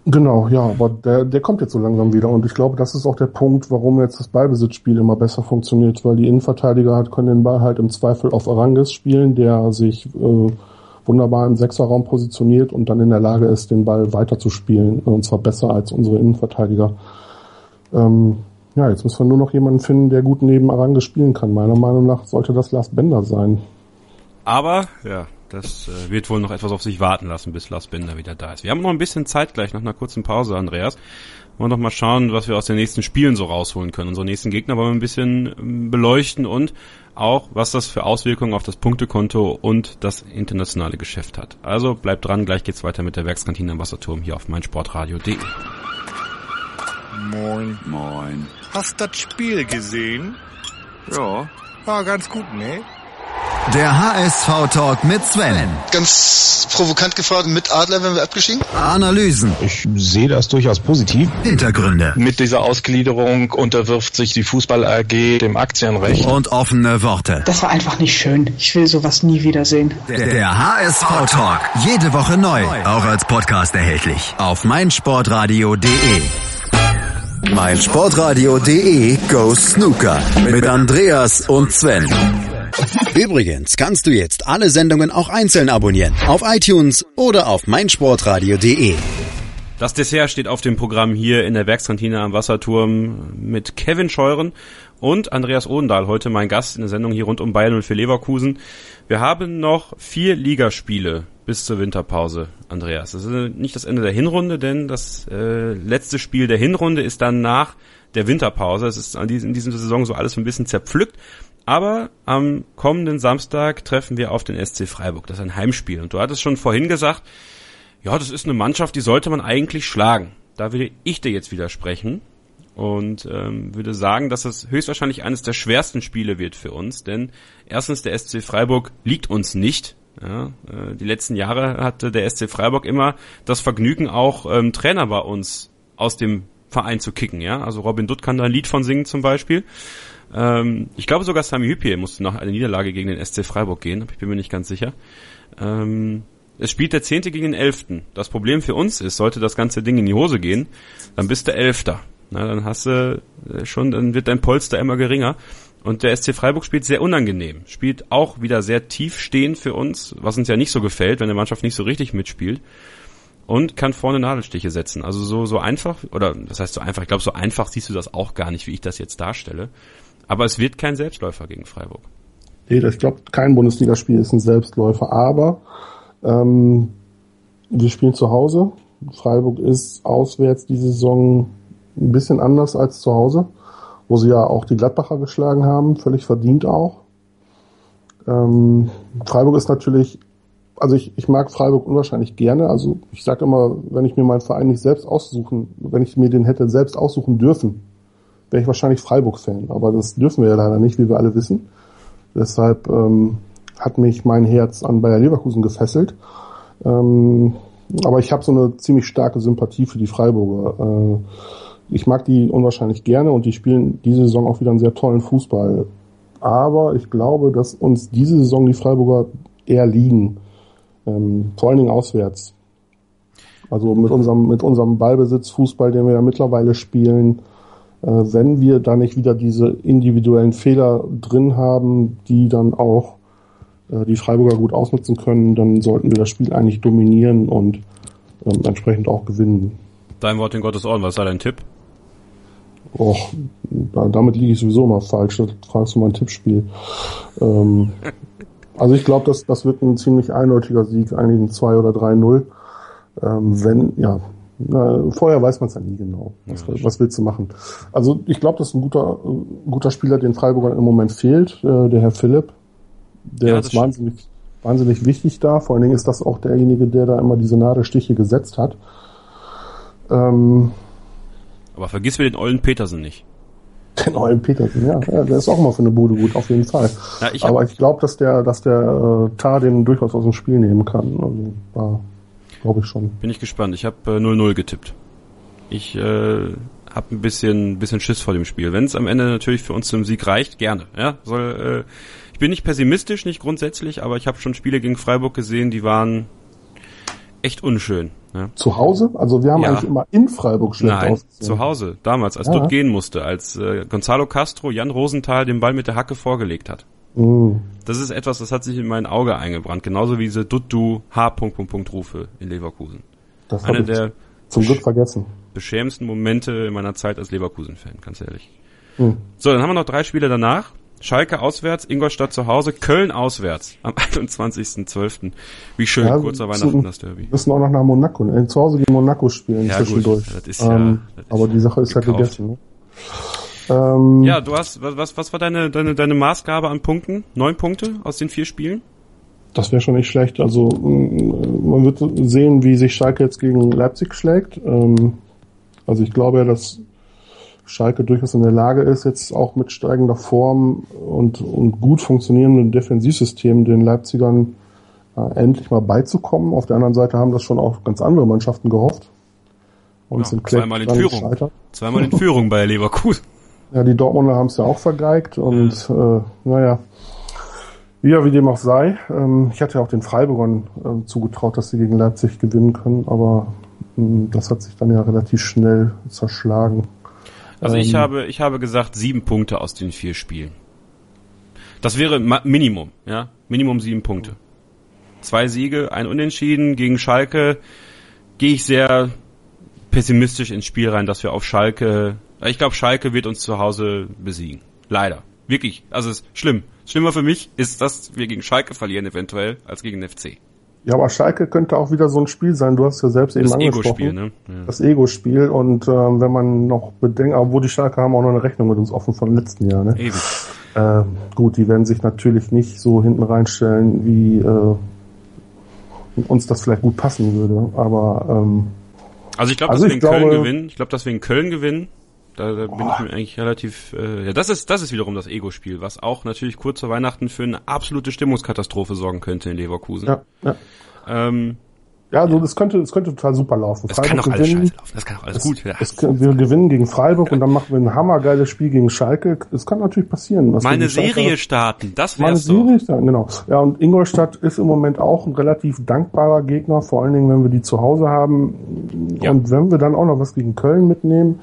Genau, ja, aber der, der kommt jetzt so langsam wieder und ich glaube, das ist auch der Punkt, warum jetzt das Ballbesitzspiel immer besser funktioniert, weil die Innenverteidiger halt können den Ball halt im Zweifel auf Arangis spielen, der sich äh, wunderbar im Sechserraum positioniert und dann in der Lage ist, den Ball weiter zu spielen. Und zwar besser als unsere Innenverteidiger. Ähm, ja, jetzt müssen wir nur noch jemanden finden, der gut neben Arange spielen kann. Meiner Meinung nach sollte das Lars Bender sein. Aber, ja, das äh, wird wohl noch etwas auf sich warten lassen, bis Lars Bender wieder da ist. Wir haben noch ein bisschen Zeit gleich, nach einer kurzen Pause, Andreas. Wollen noch mal schauen, was wir aus den nächsten Spielen so rausholen können. Unsere nächsten Gegner wollen wir ein bisschen ähm, beleuchten und auch, was das für Auswirkungen auf das Punktekonto und das internationale Geschäft hat. Also bleibt dran, gleich geht's weiter mit der Werkskantine am Wasserturm hier auf meinsportradio.de. Moin. Moin. Hast das Spiel gesehen? Ja. War ganz gut, ne? Der HSV-Talk mit Sven. Ganz provokant gefragt, mit Adler werden wir abgeschieden? Analysen. Ich sehe das durchaus positiv. Hintergründe. Mit dieser Ausgliederung unterwirft sich die Fußball AG dem Aktienrecht. Und offene Worte. Das war einfach nicht schön. Ich will sowas nie wiedersehen. Der, der HSV-Talk. Jede Woche neu. Auch als Podcast erhältlich. Auf meinsportradio.de. meinsportradio.de Go Snooker. Mit Andreas und Sven. Übrigens kannst du jetzt alle Sendungen auch einzeln abonnieren. Auf iTunes oder auf meinsportradio.de. Das Dessert steht auf dem Programm hier in der Werkskantine am Wasserturm mit Kevin Scheuren und Andreas Odendahl, heute mein Gast in der Sendung hier rund um Bayern und für Leverkusen. Wir haben noch vier Ligaspiele bis zur Winterpause, Andreas. Das ist nicht das Ende der Hinrunde, denn das äh, letzte Spiel der Hinrunde ist dann nach der Winterpause. Es ist in dieser Saison so alles ein bisschen zerpflückt. Aber am kommenden Samstag treffen wir auf den SC Freiburg. Das ist ein Heimspiel. Und du hattest schon vorhin gesagt, ja, das ist eine Mannschaft, die sollte man eigentlich schlagen. Da würde ich dir jetzt widersprechen und ähm, würde sagen, dass es höchstwahrscheinlich eines der schwersten Spiele wird für uns. Denn erstens, der SC Freiburg liegt uns nicht. Ja, äh, die letzten Jahre hatte der SC Freiburg immer das Vergnügen, auch ähm, Trainer bei uns aus dem Verein zu kicken. Ja, also Robin Dutt kann da ein Lied von singen zum Beispiel. Ähm, ich glaube sogar Sami Hüppier musste noch eine Niederlage gegen den SC Freiburg gehen, ich bin mir nicht ganz sicher. Ähm, es spielt der Zehnte gegen den Elften. Das Problem für uns ist, sollte das ganze Ding in die Hose gehen, dann bist du Elfter. Na, dann hast du äh, schon, dann wird dein Polster immer geringer. Und der SC Freiburg spielt sehr unangenehm, spielt auch wieder sehr tief stehend für uns, was uns ja nicht so gefällt, wenn der Mannschaft nicht so richtig mitspielt. Und kann vorne Nadelstiche setzen. Also so, so einfach, oder das heißt so einfach, ich glaube, so einfach siehst du das auch gar nicht, wie ich das jetzt darstelle. Aber es wird kein Selbstläufer gegen Freiburg. Nee, ich glaube, kein Bundesligaspiel ist ein Selbstläufer. Aber ähm, wir spielen zu Hause. Freiburg ist auswärts diese Saison ein bisschen anders als zu Hause, wo sie ja auch die Gladbacher geschlagen haben, völlig verdient auch. Ähm, Freiburg ist natürlich, also ich, ich mag Freiburg unwahrscheinlich gerne. Also ich sage immer, wenn ich mir meinen Verein nicht selbst aussuchen, wenn ich mir den hätte selbst aussuchen dürfen, wäre ich wahrscheinlich Freiburg-Fan. Aber das dürfen wir ja leider nicht, wie wir alle wissen. Deshalb ähm, hat mich mein Herz an Bayer Leverkusen gefesselt. Ähm, aber ich habe so eine ziemlich starke Sympathie für die Freiburger. Äh, ich mag die unwahrscheinlich gerne und die spielen diese Saison auch wieder einen sehr tollen Fußball. Aber ich glaube, dass uns diese Saison die Freiburger eher liegen. Ähm, vor allen Dingen auswärts. Also mit unserem, mit unserem Ballbesitzfußball, den wir ja mittlerweile spielen, wenn wir da nicht wieder diese individuellen Fehler drin haben, die dann auch äh, die Freiburger gut ausnutzen können, dann sollten wir das Spiel eigentlich dominieren und ähm, entsprechend auch gewinnen. Dein Wort in Gottes Ohren, was sei dein Tipp? Och, damit liege ich sowieso immer falsch. Das fragst du mein Tippspiel. Ähm, also ich glaube, das, das wird ein ziemlich eindeutiger Sieg, eigentlich ein 2 oder 3-0. Ähm, wenn, ja, Na, vorher weiß man es ja nie genau. Was, ja, was, willst du machen? Also ich glaube, das ist ein guter, ein guter Spieler, den Freiburg im Moment fehlt, äh, der Herr Philipp. Der ja, ist wahnsinnig, wahnsinnig wichtig da. Vor allen Dingen ist das auch derjenige, der da immer diese Nadelstiche gesetzt hat. Ähm, Aber vergiss mir den Ollen Petersen nicht. Den Ollen Petersen, ja, ja, der ist auch mal für eine Bude gut, auf jeden Fall. Ja, ich Aber ich glaube, dass der, dass der äh, Tar den durchaus aus dem Spiel nehmen kann. Also, da glaube ich schon. Bin ich gespannt. Ich habe äh, 0-0 getippt. Ich äh, habe ein bisschen, bisschen Schiss vor dem Spiel. Wenn es am Ende natürlich für uns zum Sieg reicht, gerne. Ja, soll. Äh, ich bin nicht pessimistisch, nicht grundsätzlich, aber ich habe schon Spiele gegen Freiburg gesehen, die waren echt unschön. Ja. Zu Hause? Also wir haben ja. eigentlich immer in Freiburg schlecht Nein, ausgesehen. zu Hause. Damals, als ja. dort gehen musste, als äh, Gonzalo Castro Jan Rosenthal den Ball mit der Hacke vorgelegt hat. Mm. Das ist etwas, das hat sich in mein Auge eingebrannt. Genauso wie diese Duttu H. Rufe in Leverkusen. Das Einer der zum Glück vergessen. Beschämendsten Momente in meiner Zeit als Leverkusen-Fan, ganz ehrlich. Mm. So, dann haben wir noch drei Spiele danach. Schalke auswärts, Ingolstadt zu Hause, Köln auswärts am 21.12. Wie schön, ja, kurzer Weihnachten das Derby. Wir müssen auch noch nach Monaco, äh, zu Hause gegen Monaco spielen ja, zwischendurch. Gut, das ist ja, ähm, das ist aber die Sache ist gekauft. ja gegessen. Ne? Ähm, ja, du hast, was, was war deine, deine, deine Maßgabe an Punkten? Neun Punkte aus den vier Spielen? Das wäre schon nicht schlecht. Also mm, man wird sehen, wie sich Schalke jetzt gegen Leipzig schlägt. Ähm, also ich glaube ja, dass Schalke durchaus in der Lage ist, jetzt auch mit steigender Form und, und gut funktionierenden Defensivsystemen den Leipzigern äh, endlich mal beizukommen. Auf der anderen Seite haben das schon auch ganz andere Mannschaften gehofft. Und ja, sind zweimal in Führung. Zweimal in Führung bei Leverkusen. Ja, die Dortmunder haben es ja auch vergeigt und ja. äh, naja, ja, wie dem auch sei. Ähm, ich hatte ja auch den Freiburgern äh, zugetraut, dass sie gegen Leipzig gewinnen können, aber mh, hm, das hat sich dann ja relativ schnell zerschlagen. Also ähm, ich habe, ich habe gesagt sieben Punkte aus den vier Spielen. Das wäre Minimum, ja, Minimum sieben Punkte. Zwei Siege, ein Unentschieden gegen Schalke. Gehe ich sehr pessimistisch ins Spiel rein, dass wir auf Schalke, ich glaube Schalke wird uns zu Hause besiegen. Leider. Wirklich. Also es ist schlimm. Schlimmer für mich ist, dass wir gegen Schalke verlieren eventuell als gegen den FC. Ja, aber Schalke könnte auch wieder so ein Spiel sein. Du hast ja selbst das eben angesprochen. Ego-Spiel, ne? Ja. Das Ego-Spiel. Und ähm, wenn man noch bedenkt, obwohl die Schalke haben auch noch eine Rechnung mit uns offen vom letzten Jahr. Ne? Ewig. Äh, gut, die werden sich natürlich nicht so hinten reinstellen, wie äh, uns das vielleicht gut passen würde. Aber ähm, also ich glaube, also dass wir in Köln gewinnen. Ich glaube, dass wir in Köln gewinnen. Da, da bin ich mir eigentlich relativ. Äh, ja, das ist das ist wiederum das Ego-Spiel, was auch natürlich kurz vor Weihnachten für eine absolute Stimmungskatastrophe sorgen könnte in Leverkusen. Ja, ja. Ähm, ja, also das könnte, das könnte total super laufen. Das Freiburg kann auch alles scheiße laufen. Das kann auch alles es, gut werden. Es, wir gewinnen gegen Freiburg ja. und dann machen wir ein hammergeiles Spiel gegen Schalke. Das kann natürlich passieren. Mal eine Serie starten, das wäre so. Serie starten, genau. Ja, und Ingolstadt ist im Moment auch ein relativ dankbarer Gegner, vor allen Dingen, wenn wir die zu Hause haben. Ja. Und wenn wir dann auch noch was gegen Köln mitnehmen,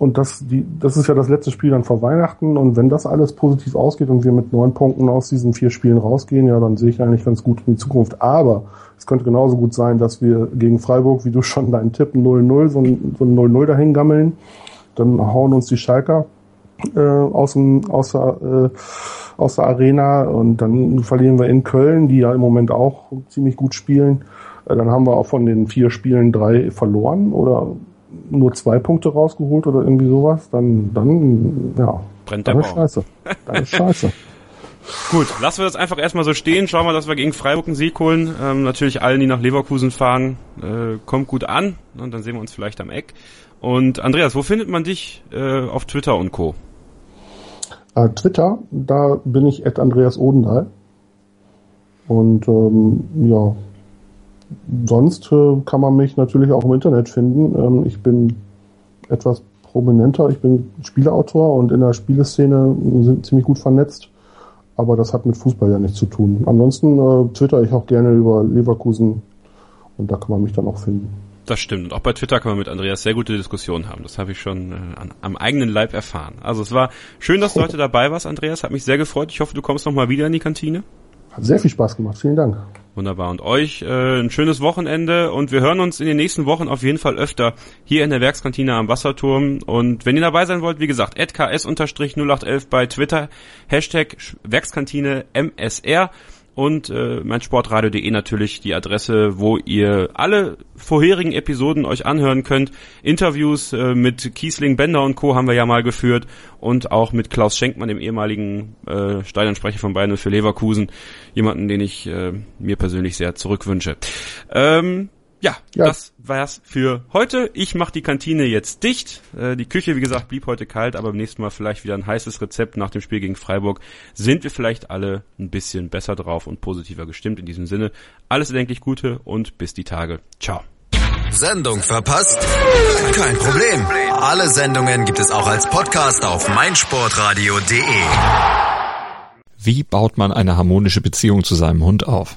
und das, die, das ist ja das letzte Spiel dann vor Weihnachten. Und wenn das alles positiv ausgeht und wir mit neun Punkten aus diesen vier Spielen rausgehen, ja, dann sehe ich eigentlich ganz gut in die Zukunft. Aber es könnte genauso gut sein, dass wir gegen Freiburg, wie du schon deinen Tipp 0-0, so ein, so ein 0-0 dahin gammeln. Dann hauen uns die Schalker äh, aus, dem, aus, der, äh, aus der Arena und dann verlieren wir in Köln, die ja im Moment auch ziemlich gut spielen. Äh, dann haben wir auch von den vier Spielen drei verloren oder nur zwei Punkte rausgeholt oder irgendwie sowas, dann, dann, ja. Brennt der dann ist scheiße. Dann ist scheiße. Gut, lassen wir das einfach erstmal so stehen. Schauen wir, dass wir gegen Freiburg einen Sieg holen. Ähm, natürlich allen, die nach Leverkusen fahren, äh, kommt gut an. Und dann sehen wir uns vielleicht am Eck. Und Andreas, wo findet man dich äh, auf Twitter und Co? Äh, Twitter, da bin ich at Andreas Odendahl. Und ähm, ja, sonst äh, kann man mich natürlich auch im Internet finden. Ähm, ich bin etwas prominenter, ich bin Spieleautor und in der Spieleszene sind ziemlich gut vernetzt. Aber das hat mit Fußball ja nichts zu tun. Ansonsten äh, twitter ich auch gerne über Leverkusen und da kann man mich dann auch finden. Das stimmt. Und auch bei Twitter kann man mit Andreas sehr gute Diskussionen haben. Das habe ich schon äh, an, am eigenen Leib erfahren. Also es war schön, dass du heute dabei warst, Andreas. Hat mich sehr gefreut. Ich hoffe, du kommst noch mal wieder in die Kantine. Hat sehr viel Spaß gemacht. Vielen Dank. Wunderbar. Und euch äh, ein schönes Wochenende und wir hören uns in den nächsten Wochen auf jeden Fall öfter hier in der Werkskantine am Wasserturm. Und wenn ihr dabei sein wollt, wie gesagt, ks-0811 bei Twitter, Hashtag Werkskantine MSR. Und äh, meinsportradio.de natürlich die Adresse, wo ihr alle vorherigen Episoden euch anhören könnt. Interviews äh, mit Kiesling, Bender und Co. haben wir ja mal geführt und auch mit Klaus Schenkmann, dem ehemaligen äh, Stadionsprecher von Bayern für Leverkusen, jemanden, den ich äh, mir persönlich sehr zurückwünsche. Ähm, ja, ja, das war's für heute. Ich mache die Kantine jetzt dicht. Äh, die Küche, wie gesagt, blieb heute kalt, aber beim nächsten Mal vielleicht wieder ein heißes Rezept nach dem Spiel gegen Freiburg. Sind wir vielleicht alle ein bisschen besser drauf und positiver gestimmt in diesem Sinne. Alles erdenklich Gute und bis die Tage. Ciao. Sendung verpasst? Kein Problem. Alle Sendungen gibt es auch als Podcast auf meinsportradio.de. Wie baut man eine harmonische Beziehung zu seinem Hund auf?